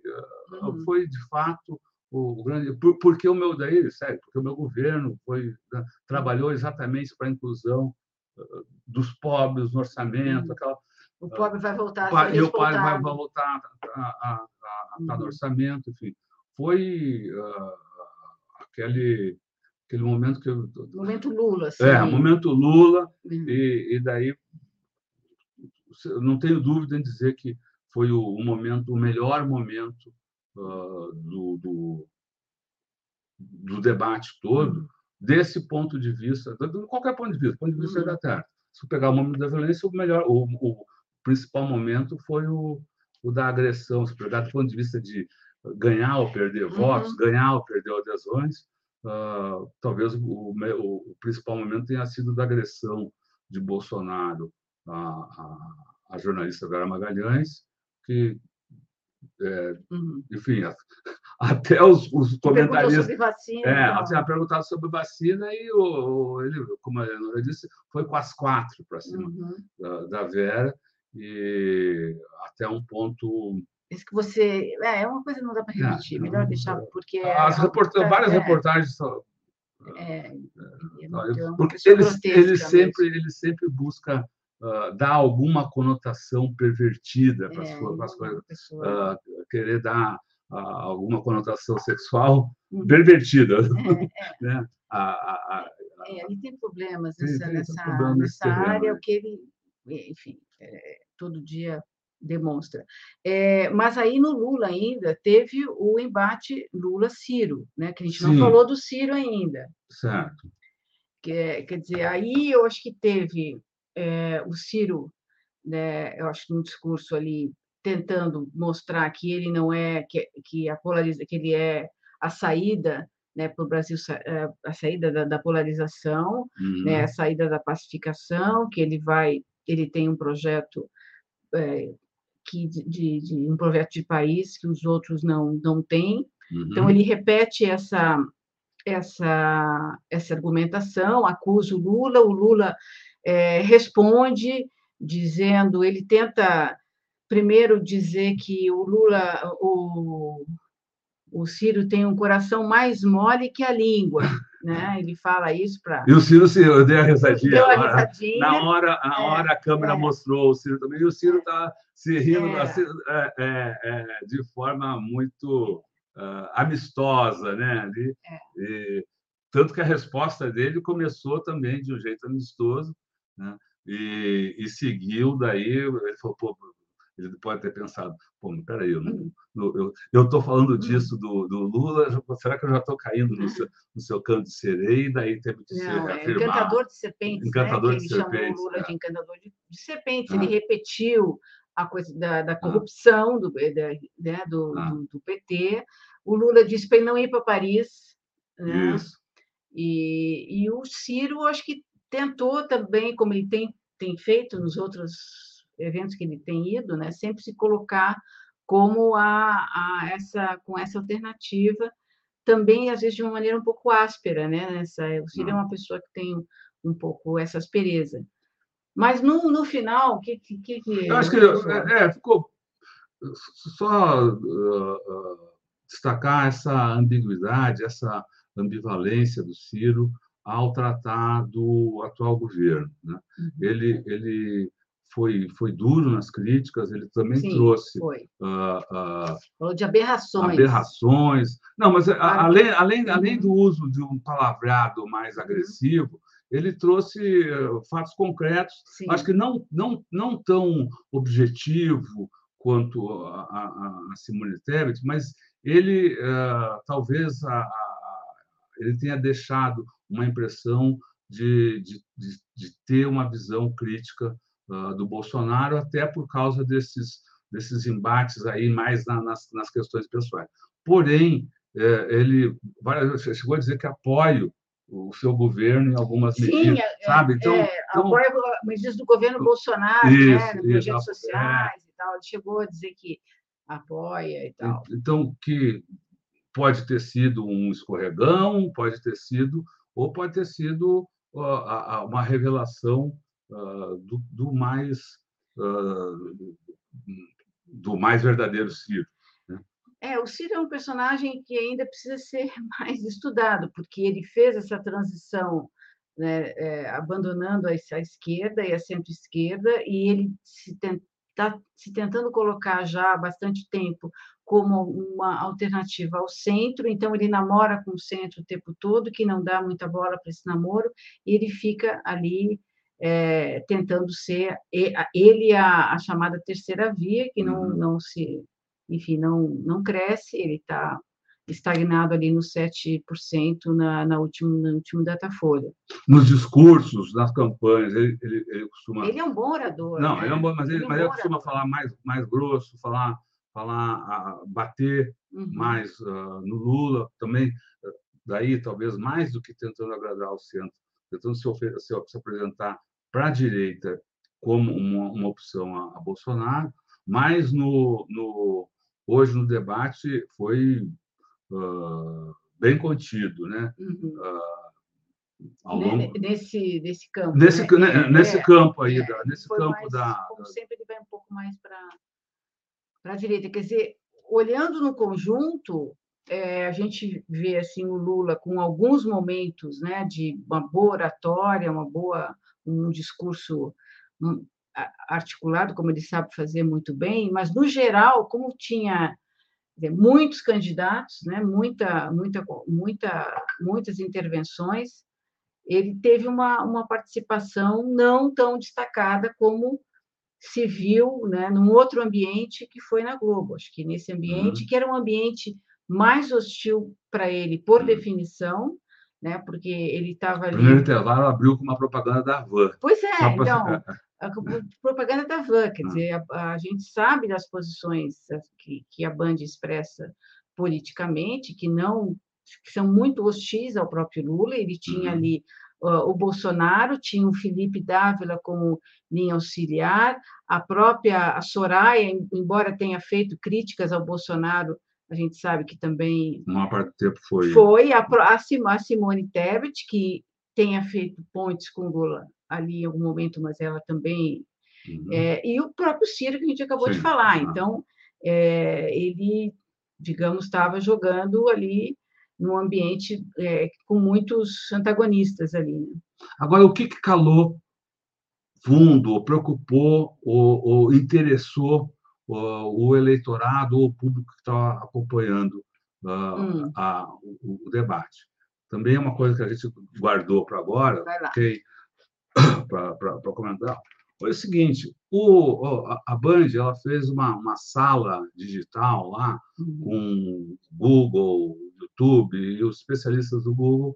ah, uhum. foi de fato o grande. Porque o meu daí, sério, porque o meu governo foi né, trabalhou exatamente para a inclusão ah, dos pobres no orçamento, uhum. aquela. O pobre vai voltar a ser E o pobre vai voltar a, a, a, estar no uhum. orçamento, enfim. Foi uh, aquele aquele momento que eu... momento Lula sim. é momento Lula uhum. e, e daí não tenho dúvida em dizer que foi o, o momento, o melhor momento uh, do, do, do, debate todo, uhum. desse ponto de vista, de qualquer ponto de vista, ponto de vista uhum. da Terra. Se pegar o momento da violência, o melhor, o, o principal momento foi o, o, da agressão. Se pegar do ponto de vista de ganhar ou perder uhum. votos, ganhar ou perder adesões, uh, talvez o, o, principal momento tenha sido da agressão de Bolsonaro a, a, a jornalista Vera Magalhães, que, é, uhum. enfim, até os, os comentaristas. Sobre vacina, é, ela tinha perguntado sobre vacina e o, ele, como a Leonora disse, foi com as quatro para cima uhum. da, da, Vera, e até um ponto. Isso que você. É, é uma coisa que não dá para repetir, é, melhor deixar, porque. As é. Várias é, reportagens. Só, é, é, porque ele, ele, sempre, ele sempre busca uh, dar alguma conotação pervertida para é, as coisas, uh, querer dar uh, alguma conotação sexual uhum. pervertida. É, é. né? a, a, a, é, ele tem problemas nessa, tem, nessa, problema nessa área, o que ele, enfim, é, todo dia demonstra. É, mas aí no Lula ainda teve o embate Lula-Ciro, né? que a gente Sim. não falou do Ciro ainda. Certo. Que, quer dizer, aí eu acho que teve é, o Ciro, né, eu acho que no discurso ali tentando mostrar que ele não é que, que a polariza, que ele é a saída né, para o Brasil eh, a saída da, da polarização, uhum. né, a saída da pacificação, que ele vai ele tem um projeto é, que de, de, um projeto de país que os outros não não têm. Uhum. Então ele repete essa essa essa argumentação, acusa o Lula, o Lula é, responde dizendo, ele tenta primeiro dizer que o Lula, o, o Ciro tem um coração mais mole que a língua, né? Ele fala isso para. E o Ciro, sim, eu dei a risadinha. Deu a risadinha. Na hora, a é, hora a câmera é. mostrou o Ciro também, e o Ciro está se rindo é. assim, é, é, é, de forma muito uh, amistosa, né? E, tanto que a resposta dele começou também de um jeito amistoso, né? E, e seguiu daí, ele falou, pô, ele pode ter pensado, pô, peraí, eu eu estou falando uhum. disso do, do, Lula, será que eu já estou caindo no seu, no seu canto de sereia? E daí teve que Não, é Encantador de serpentes, encantador né? de ele serpentes, chamou Lula é. de encantador de, de serpentes, ah. ele repetiu a coisa da, da ah. corrupção do, da, né, do, ah. do, do, PT, o Lula disse para ele não ir para Paris, né? E, e o Ciro, acho que tentou também, como ele tem, tem feito nos outros eventos que ele tem ido, né, sempre se colocar como a, a essa com essa alternativa, também às vezes de uma maneira um pouco áspera, né? Essa, o Ciro é uma pessoa que tem um pouco essa aspereza. Mas no, no final, o que, que, que. Eu acho que é, é, ficou só uh, uh, destacar essa ambiguidade, essa ambivalência do Ciro ao tratar do atual governo. Né? Uhum. Ele, ele foi, foi duro nas críticas, ele também Sim, trouxe. Foi. Uh, uh, Falou de aberrações. Aberrações. Não, mas a, além, além, além do uso de um palavreado mais uhum. agressivo, ele trouxe uh, fatos concretos, Sim. acho que não, não, não tão objetivo quanto a, a, a Simone Tebet, mas ele uh, talvez a, ele tenha deixado uma impressão de, de, de, de ter uma visão crítica uh, do Bolsonaro, até por causa desses, desses embates aí mais na, nas, nas questões pessoais. Porém, é, ele chegou a dizer que apoia o seu governo em algumas Sim, medidas, é, sabe? Então, é, então, apoia medidas do governo Bolsonaro, né, isso, né, nas redes é. sociais e tal. Ele chegou a dizer que apoia e tal. Então, que pode ter sido um escorregão, pode ter sido, ou pode ter sido uma revelação uh, do, do, mais uh, do mais verdadeiro Ciro. Né? É, o Ciro é um personagem que ainda precisa ser mais estudado, porque ele fez essa transição né, é, abandonando a, a, esquerda e a centro-esquerda, e ele se está se tentando colocar já há bastante tempo como uma alternativa ao centro, então ele namora com o centro o tempo todo, que não dá muita bola para esse namoro, e ele fica ali é, tentando ser ele a, a, chamada terceira via, que não, uhum. não se, enfim, não, não cresce, ele está estagnado ali nos 7% na, na última, no último Datafolha. Nos discursos, nas campanhas, ele, ele, ele costuma... Ele é um bom orador. Não, né? ele é um bom, mas ele, ele, é um mas ele costuma falar mais, mais grosso, falar, falar bater uhum. mais uh, no Lula, também, daí talvez mais do que tentando agradar o centro, tentando se, se, se apresentar para a direita como uma, uma opção a, a Bolsonaro, mas no, no, hoje no debate foi uh, bem contido, né? Uhum. Uh, longo... nesse nesse campo nesse né? nesse é, campo aí é, da, nesse campo mais, da como sempre ele vai um pouco mais para para a direita. Quer dizer olhando no conjunto é, a gente vê assim o Lula com alguns momentos né de uma boa oratória uma boa um discurso hum, articulado como ele sabe fazer muito bem mas no geral como tinha muitos candidatos, né, muita, muita, muita, muitas intervenções, ele teve uma, uma participação não tão destacada como se viu né, num outro ambiente que foi na Globo. Acho que nesse ambiente, uhum. que era um ambiente mais hostil para ele, por uhum. definição, né, porque ele estava ali. Primeiro intervalo abriu com uma propaganda da Van. Pois é, então, a propaganda da van, quer ah. dizer, a, a, gente sabe das posições que, que a Band expressa politicamente, que não que são muito hostis ao próprio Lula. Ele tinha uhum. ali o Bolsonaro, tinha o Felipe Dávila como linha auxiliar, a própria Soraya, embora tenha feito críticas ao Bolsonaro, a gente sabe que também. Uma parte do tempo foi. Foi a, a Simone Tebet, que tenha feito pontes com Lula ali em algum momento, mas ela também Uhum. É, e o próprio Ciro, que a gente acabou Sim. de falar. Então, é, ele, digamos, estava jogando ali num ambiente é, com muitos antagonistas ali. Né? Agora, o que, que calou fundo, ou preocupou, ou, ou interessou o, o eleitorado ou o público que está acompanhando uh, hum. a, o, o, debate? Também é uma coisa que a gente guardou para agora, okay, para comentar. Foi o seguinte: o, a Band ela fez uma, uma sala digital lá uhum. com Google, YouTube e os especialistas do Google.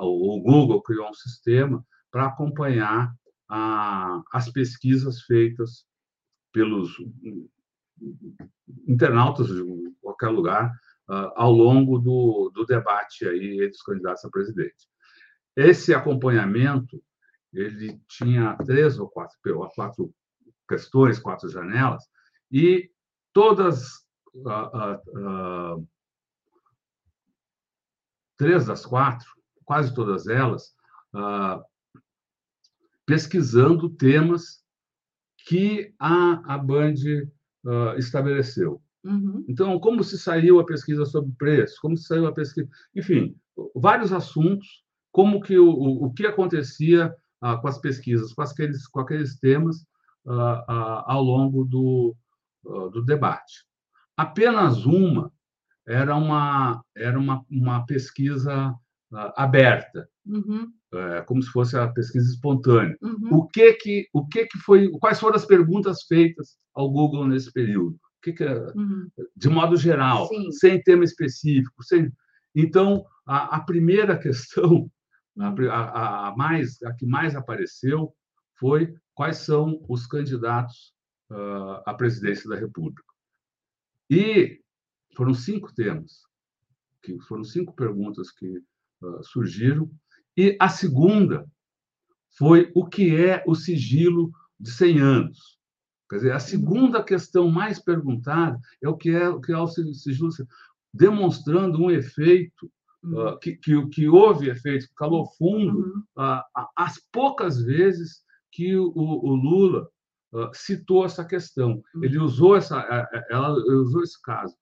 o Google criou um sistema para acompanhar a, as pesquisas feitas pelos internautas de qualquer lugar ao longo do, do debate aí entre os candidatos a presidente. Esse acompanhamento ele tinha três ou quatro, quatro questões, quatro janelas, e todas, uh, uh, uh, três das quatro, quase todas elas, pesquisando temas que a, a Band estabeleceu. Uhum. Então, como se saiu a pesquisa sobre preço, como se saiu a pesquisa, enfim, vários assuntos, como que o, o que acontecia ah, com as pesquisas, com aqueles, com aqueles temas ah, ah, ao longo do, do debate. Apenas uma era uma, era uma, uma pesquisa aberta, uhum. é, como se fosse a pesquisa espontânea. Uhum. O que que o que que foi? Quais foram as perguntas feitas ao Google nesse período? O que, que é, uhum. de modo geral, Sim. sem tema específico, sem. Então a, a primeira questão a, a, mais, a que mais apareceu foi quais são os candidatos uh, à presidência da República. E foram cinco temas, que foram cinco perguntas que uh, surgiram. E a segunda foi o que é o sigilo de 100 anos. Quer dizer, a segunda questão mais perguntada é o que é o que é o sigilo, demonstrando um efeito uh, que, que, que, houve efeito calor fundo uhum. uh, as poucas vezes que o, o Lula uh, citou essa questão. Uhum. Ele usou essa, ela usou esse caso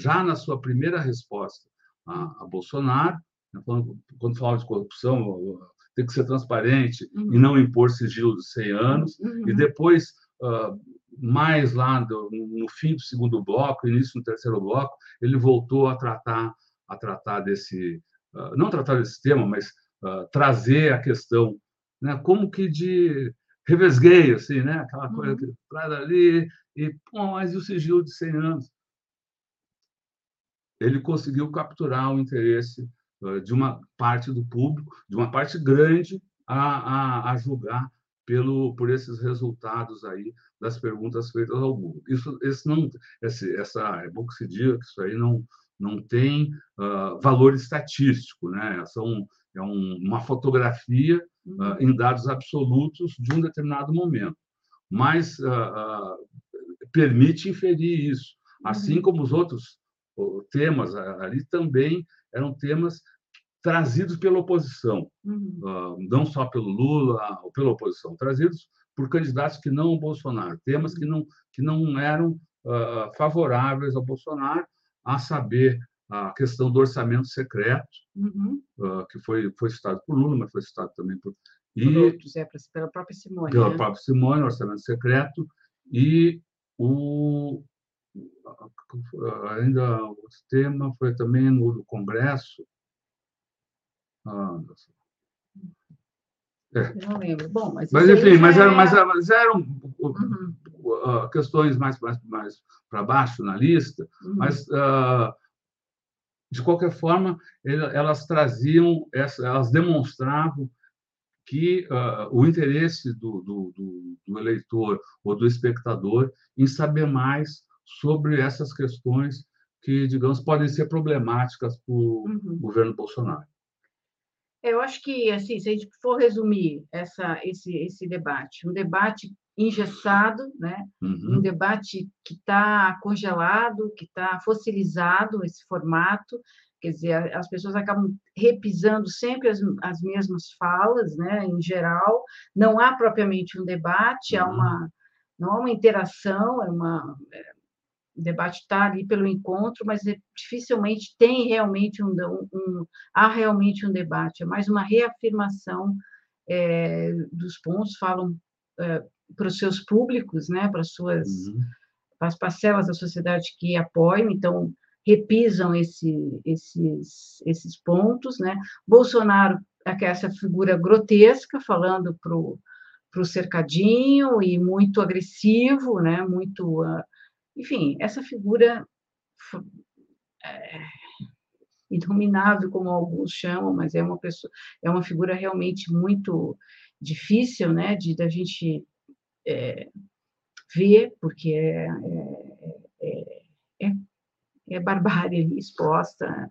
já na sua primeira resposta a, a Bolsonaro, né, quando, quando falava de corrupção, tem que ser transparente uhum. e não impor sigilo de 100 anos, e uhum. depois mais lá do, no fim do segundo bloco, início do terceiro bloco, ele voltou a tratar a tratar desse, uh, não tratar desse tema, mas uh, trazer a questão, né, como que de revesgueio, assim, né, aquela coisa uhum. que traz ali, e, pô, mas e o sigilo de 100 anos? Ele conseguiu capturar o interesse uh, de uma parte do público, de uma parte grande, a, a, a julgar pelo por esses resultados aí das perguntas feitas ao Google. Isso, esse não, esse, essa é bom que se diga que isso aí não não tem uh, valor estatístico, né? São, é um, uma fotografia uh, em dados absolutos de um determinado momento, mas uh, permite inferir isso, assim uhum. como os outros temas ali também eram temas trazidos pela oposição, uhum. não só pelo Lula ou pela oposição, trazidos por candidatos que não o Bolsonaro, temas que não que não eram favoráveis ao Bolsonaro a saber a questão do orçamento secreto, uhum. uh, que foi, foi citado por Lula, mas foi citado também por. E, por outros, é, pela própria Simone. Pela né? própria Simone, orçamento secreto, e o. Ainda o tema foi também no Congresso. Ah, é. Não lembro. Bom, mas, mas enfim, mas, era, mas, mas eram uhum. uh, questões mais, mais, mais para baixo na lista, uhum. mas, uh, de qualquer forma, elas traziam, elas demonstravam que uh, o interesse do, do, do, do, eleitor ou do espectador em saber mais sobre essas questões que, digamos, podem ser problemáticas para o uhum. governo Bolsonaro. Eu acho que, assim, se a gente for resumir essa, esse, esse debate, um debate engessado, né? Uhum. um debate que está congelado, que está fossilizado, esse formato, quer dizer, as pessoas acabam repisando sempre as, as mesmas falas, né, em geral, não há propriamente um debate, há uhum. uma, não há uma interação, é uma, é, o debate está ali pelo encontro, mas é, dificilmente tem realmente um, um, há realmente um debate, é mais uma reafirmação é, dos pontos, falam é, para os seus públicos, né, para as suas uhum. para as parcelas da sociedade que apoiam, então repisam esse, esses, esses pontos, né? Bolsonaro é essa figura grotesca, falando para o cercadinho e muito agressivo, né? Muito, uh, enfim, essa figura é, como alguns chamam, mas é uma pessoa, é uma figura realmente muito difícil, né? De da gente é, ver, porque é, é, é, é barbárie exposta,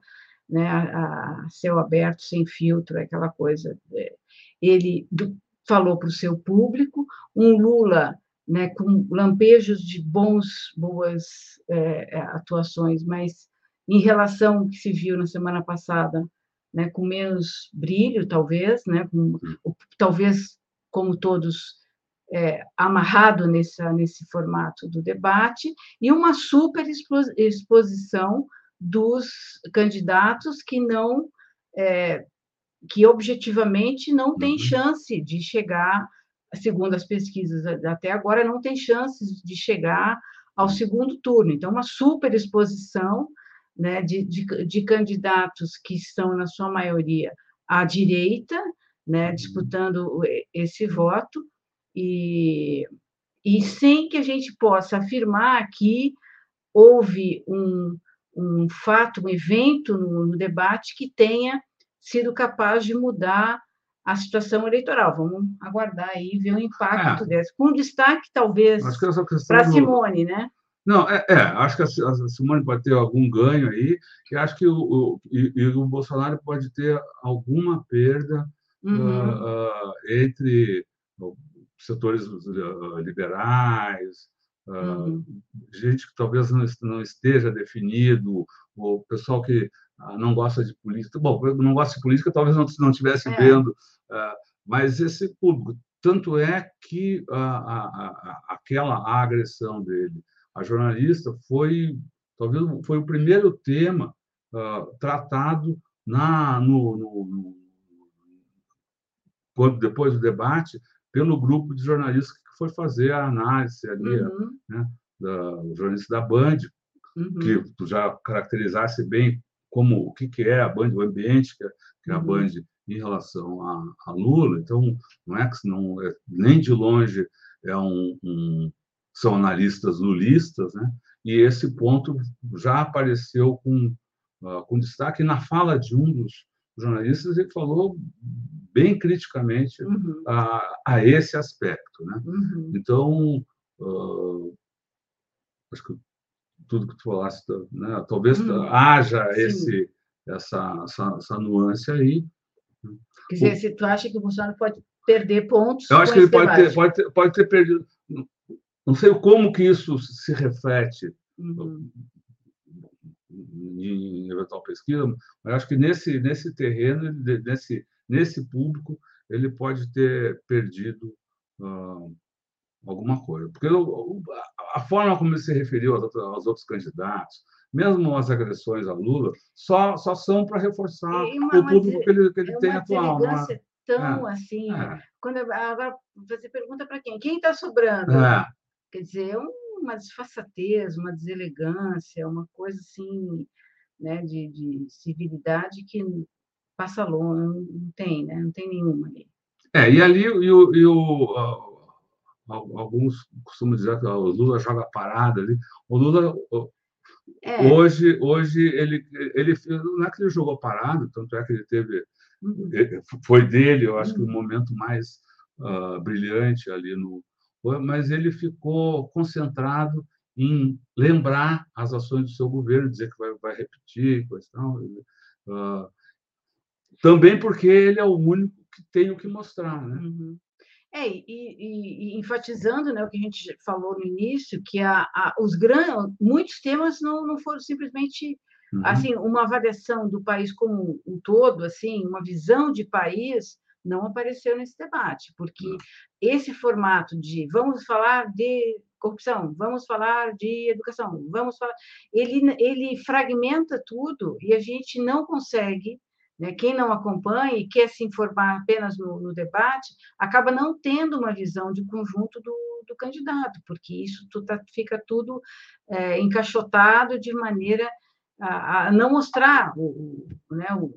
né, a, a, céu aberto, sem filtro, aquela coisa. É, ele do, falou para o seu público, um Lula né, com lampejos de bons, boas é, é, atuações, mas em relação ao que se viu na semana passada, né, com menos brilho, talvez, né, com, talvez, como todos é, amarrado nessa, nesse formato do debate, e uma super exposição dos candidatos que não, é, que objetivamente não tem uhum. chance de chegar, segundo as pesquisas até agora, não tem chances de chegar ao segundo turno. Então, uma super exposição né, de, de, de candidatos que estão, na sua maioria, à direita, né, uhum. disputando esse voto, e, e sem que a gente possa afirmar que houve um, um fato, um evento no, no debate que tenha sido capaz de mudar a situação eleitoral. Vamos aguardar aí ver o impacto é. desse. Com destaque, talvez, para Simone, né? Não, é, é, acho que a, Simone pode ter algum ganho aí, e acho que o, o, e, e o Bolsonaro pode ter alguma perda uhum. uh, uh, entre setores uh, liberais, uh, uhum. gente que talvez não, não esteja definido, o pessoal que não gosta de política. Bom, não gosta de política, talvez não, não estivesse é. vendo, mas esse público. Tanto é que a, a, a, aquela agressão dele a jornalista foi talvez foi o primeiro tema tratado na no, no, no, depois do debate pelo grupo de jornalistas que foi fazer a análise ali, uhum. né, da, jornalista da Band, uhum. que tu já caracterizasse bem como o que, que é a Band, o ambiente que é, que é a uhum. Band em relação a, a, Lula. Então, não é que não é, nem de longe é um, um, são analistas lulistas, né? E esse ponto já apareceu com, uh, com destaque na fala de um dos jornalistas ele falou bem criticamente uhum. a, a, esse aspecto. Né? Uhum. Então, uh, acho que tudo que tu falaste, né? talvez uhum. haja esse, essa, essa, essa, nuance aí. Quer dizer, o, se tu acha que o Bolsonaro pode perder pontos. Eu acho que ele pode ter, pode, ter, pode ter perdido. Não sei como que isso se reflete uhum em eventual pesquisa, mas acho que nesse, nesse terreno, nesse, nesse público, ele pode ter perdido uh, alguma coisa. Porque a forma como ele se referiu aos outros, aos outros candidatos, mesmo as agressões a Lula, só, só são para reforçar uma, o público que ele, que ele é tem atual. Uma é? tão é, assim. É. Quando, agora você pergunta para quem? Quem está sobrando? É. Quer dizer, um uma desfaçatez, uma deselegância, uma coisa assim, né, de, de civilidade que passa longe, não tem, né? Não tem nenhuma ali. É, e ali e o, e o alguns costumam dizer que o Lula joga parada ali. O Lula é. hoje, hoje ele, ele não é que ele jogou parado, tanto é que ele teve foi dele, eu acho que o uhum. momento mais uh, brilhante ali no mas ele ficou concentrado em lembrar as ações do seu governo, dizer que vai, vai repetir, questão. Uh, também porque ele é o único que tem o que mostrar, né? Uhum. É, e, e, e, enfatizando né, o que a gente falou no início, que a, a, os grandes, muitos temas não, não foram simplesmente uhum. assim, uma avaliação do país como um todo, assim, uma visão de país não apareceu nesse debate, porque esse formato de vamos falar de corrupção, vamos falar de educação, vamos falar, ele ele fragmenta tudo e a gente não consegue né? Quem não acompanha e quer se informar apenas no, no, debate, acaba não tendo uma visão de conjunto do, do candidato, porque isso tu tá, fica tudo é, encaixotado de maneira a, a não mostrar o, o, né, o,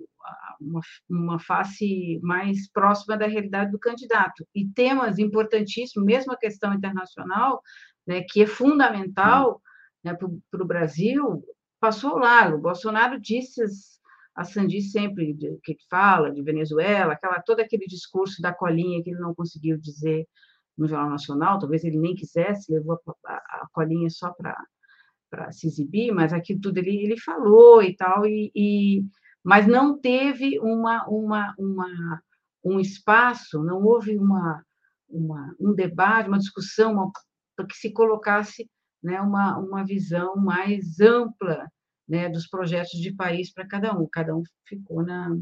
uma, uma face mais próxima da realidade do candidato. E temas importantíssimos, mesmo a questão internacional, né, que é fundamental né, para o Brasil, passou lá. O Bolsonaro disse as, a Sandi sempre de, que fala de Venezuela, aquela todo aquele discurso da colinha que ele não conseguiu dizer no Jornal Nacional, talvez ele nem quisesse, levou a, a, a colinha só para se exibir, mas aquilo tudo ele, ele falou e tal, e, e, mas não teve uma, uma, uma, um espaço, não houve uma, uma, um debate, uma discussão para que se colocasse né, uma, uma visão mais ampla né, dos projetos de país para cada um. Cada um ficou na.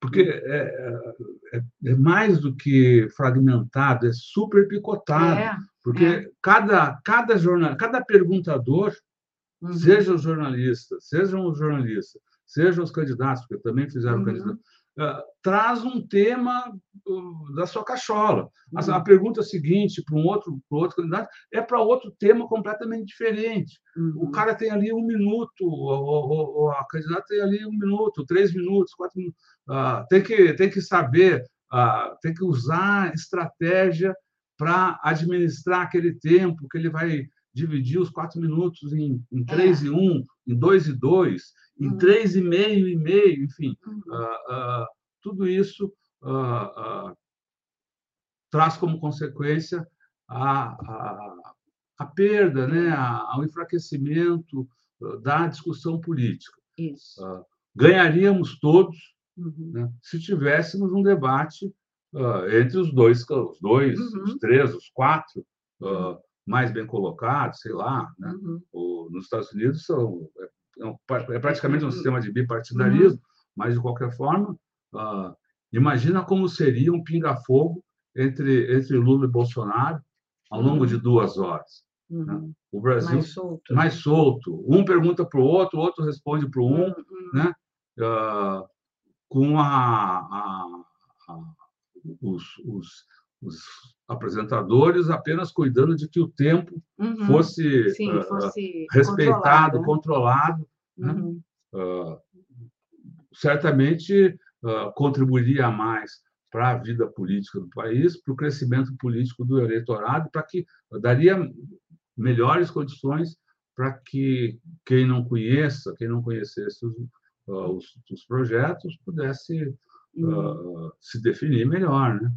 Porque é, é, é mais do que fragmentado, é super picotado. É, porque é. cada, cada, jornal, cada perguntador, uhum. seja o jornalista, sejam os jornalistas, sejam os candidatos, porque também fizeram uhum. candidato, uh, traz um tema uh, da sua cachola. Uhum. A, a, pergunta seguinte para um outro, para outro candidato é para outro tema completamente diferente. O uhum. cara tem ali um minuto, ou, ou, a candidata tem ali um minuto, três minutos, quatro minutos. Uh, tem, que, tem que saber, tem que usar estratégia para administrar aquele tempo que ele vai dividir os quatro minutos em, em três é. e um, em dois e dois, em uhum. três e meio e meio, enfim, uh, uh, tudo isso uh, traz como consequência a, a, a perda, né, a, o enfraquecimento da discussão política. ganharíamos todos uhum. né, se tivéssemos um debate entre os dois, os dois, os uhum. três, os quatro uhum mais bem colocados, sei lá. Né? Uhum. O, nos Estados Unidos são, é, é, praticamente um sistema de bipartidarismo, uhum. mas, de qualquer forma, uh, imagina como seria um pinga-fogo entre, entre Lula e Bolsonaro ao longo uhum. de duas horas. Né? Uhum. O Brasil mais solto. mais solto. Um pergunta para o outro, o outro responde para o um, uhum. né? Uh, com a, a, a os, os, os apresentadores apenas cuidando de que o tempo uhum. fosse, Sim, uh, fosse, respeitado, controlado. Né? Uhum. Uh, certamente uh, contribuiria mais para a vida política do país, para o crescimento político do eleitorado, para que daria melhores condições para que quem não conheça, quem não conhecesse os, os, os projetos, pudesse uhum. se definir melhor, né?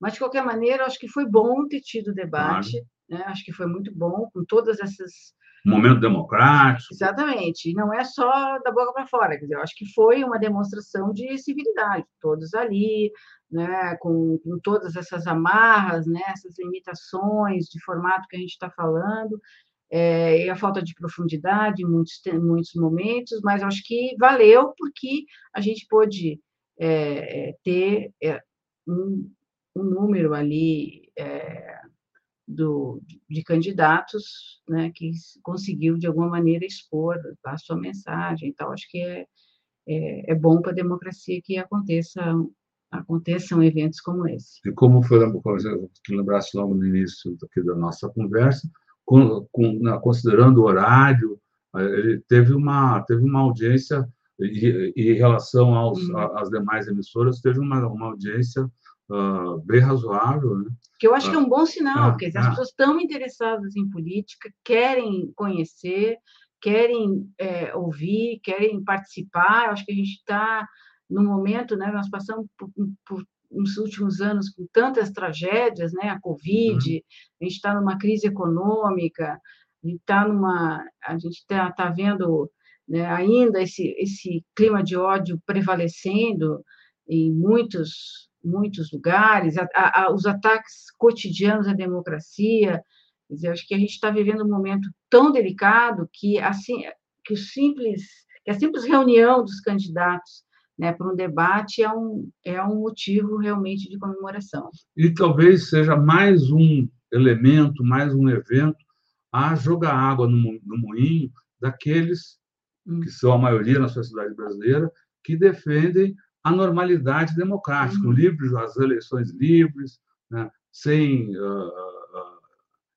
Mas, de qualquer maneira, acho que foi bom ter tido o debate, claro. né? acho que foi muito bom, com todas essas. Momento democrático. Exatamente. E não é só da boca para fora, quer dizer, eu acho que foi uma demonstração de civilidade, todos ali, né, com, com todas essas amarras, né, essas limitações de formato que a gente está falando, é, e a falta de profundidade em muitos, muitos momentos, mas acho que valeu porque a gente pôde é, ter é, um, um número ali é, do, de candidatos né, que conseguiu, de alguma maneira, expor a sua mensagem. Então, acho que é, é, é bom para a democracia que aconteça, aconteçam eventos como esse. E como foi, que lembrasse logo no início da nossa conversa, com, com, considerando o horário, ele teve uma, teve uma audiência, e, em relação aos, hum. às demais emissoras, teve uma, uma audiência uh, bem razoável. Né? Que eu acho que é um bom sinal, porque as pessoas estão interessadas em política, querem conhecer, querem é, ouvir, querem participar. Eu acho que a gente está no momento, né? Nós passamos por, por nos últimos anos com tantas tragédias, né? A Covid, uhum. a gente está numa crise econômica, a gente está numa, a gente está tá vendo né, ainda esse esse clima de ódio prevalecendo em muitos muitos lugares, a, a, os ataques cotidianos à democracia. Dizer, acho que a gente está vivendo um momento tão delicado que assim que o simples que a simples reunião dos candidatos né, para um debate é um, é um motivo realmente de comemoração. E talvez seja mais um elemento, mais um evento a jogar água no, no moinho daqueles hum. que são a maioria na sociedade brasileira, que defendem a normalidade democrática, uhum. livres, as eleições livres, né, sem uh, uh,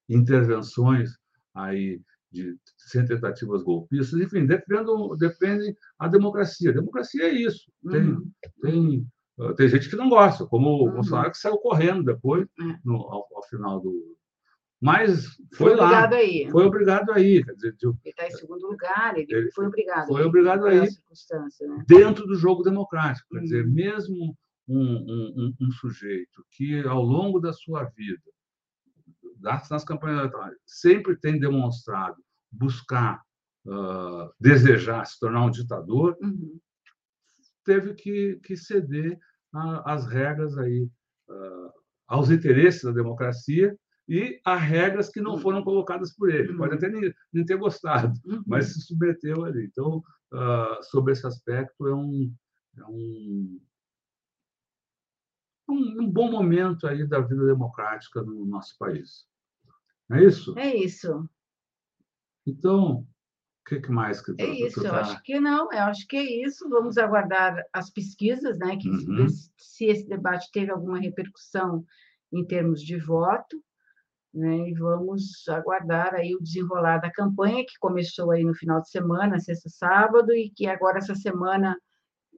intervenções aí de sem tentativas golpistas, enfim, defendem, defendem a democracia. A democracia é isso. Tem, uhum. tem, uh, tem gente que não gosta, como o uhum. Bolsonaro que saiu correndo depois, é. no, ao, ao, final do. Mas foi, foi lá. Obrigado aí. Foi obrigado aí. Quer dizer, ele está em segundo lugar, ele, ele foi obrigado. Foi obrigado aí. Né? Dentro do jogo democrático. Quer dizer, uhum. mesmo um, um, um, sujeito que, ao longo da sua vida, nas campanhas eleitorais, sempre tem demonstrado buscar, uh, desejar se tornar um ditador, uhum. teve que, que ceder às regras aí, uh, aos interesses da democracia e a regras que não foram colocadas por ele. Pode até nem, nem ter gostado, uhum. mas se submeteu ali. Então, uh, sobre esse aspecto, é um, é um, um, um, bom momento aí da vida democrática no nosso país. Não é isso? É isso. Então, o que, que mais que É isso, eu acho que não, eu acho que é isso. Vamos aguardar as pesquisas, né? Que uhum. se esse debate teve alguma repercussão em termos de voto, né? E vamos aguardar aí o desenrolar da campanha que começou aí no final de semana, sexta sábado, e que agora essa semana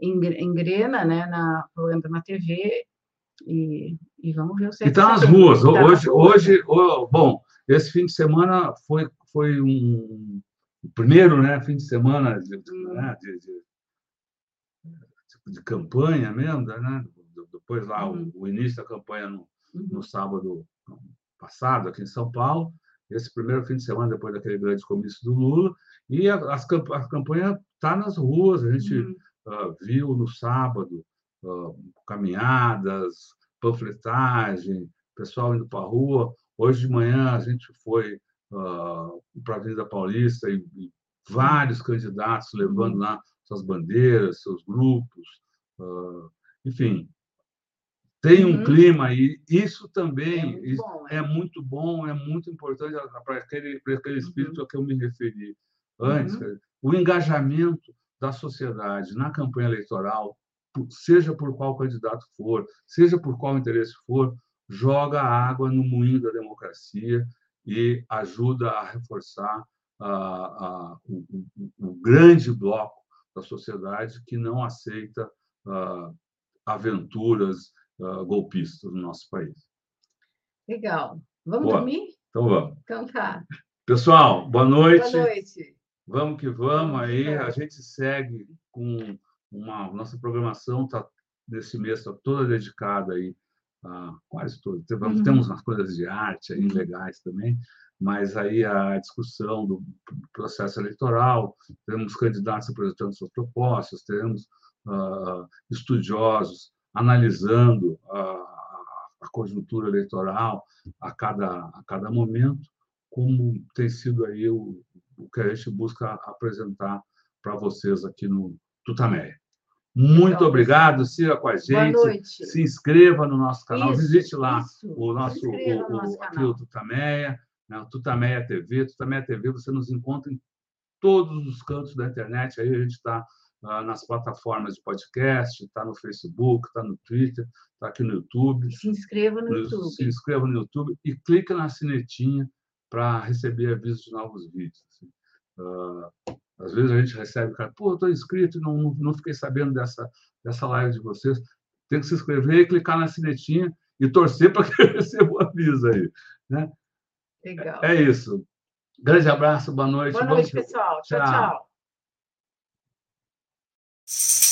engrena, né? Na programa na TV e, e vamos ver o E está nas ruas. Tá hoje, hoje, bom, esse fim de semana foi foi um o primeiro né, fim de semana de, né, de, de, de, campanha mesmo, né? depois lá uhum. o, o, início da campanha no, uhum. no sábado passado aqui em São Paulo, esse primeiro fim de semana depois daquele grande comício do Lula, e a, as, a campanha está nas ruas, a gente uhum. uh, viu no sábado uh, caminhadas, panfletagem, pessoal indo para a rua. Hoje de manhã a gente foi uh, para a Avenida Paulista e, e, vários candidatos levando lá suas bandeiras, seus grupos, enfim, tem um uhum. clima aí. Isso também é muito, bom, é. é muito bom, é muito importante para aquele, aquele espírito uhum. a que eu me referi antes. Uhum. O engajamento da sociedade na campanha eleitoral, seja por qual candidato for, seja por qual interesse for, joga água no moinho da democracia e ajuda a reforçar o, o, grande bloco da sociedade que não aceita aventuras golpistas no nosso país. Legal. Vamos boa. dormir? Então vamos. Então tá. Pessoal, boa noite. Boa noite. Vamos que vamos aí. A gente segue com uma nossa programação está nesse mês está toda dedicada aí ah, quase todos. Uhum. Temos umas coisas de arte aí uhum. legais também, mas aí a discussão do processo eleitoral, temos candidatos apresentando suas propostas, temos uh, estudiosos analisando a, a, conjuntura eleitoral a cada, a cada momento, como tem sido aí o, o que a gente busca apresentar para vocês aqui no Tutameia. Muito então, obrigado, siga com a gente. Se inscreva no nosso canal, isso, visite lá isso. o nosso, o, nosso o, aqui o Tutameia, né, o Tutameia TV. Tutameia TV você nos encontra em todos os cantos da internet. Aí a gente está nas plataformas de podcast, está no Facebook, está no Twitter, está aqui no YouTube. Se inscreva no, no YouTube. Se inscreva no YouTube e clica na sinetinha para receber avisos de novos vídeos. Assim. Uh, às vezes a gente recebe, cara, pô, estou inscrito e não, não, fiquei sabendo dessa, dessa live de vocês. Tem que se inscrever e clicar na sinetinha e torcer para que receba o aviso aí. Né? Legal. É isso. Grande abraço, boa noite. Boa noite, pessoal. tchau. tchau. tchau. you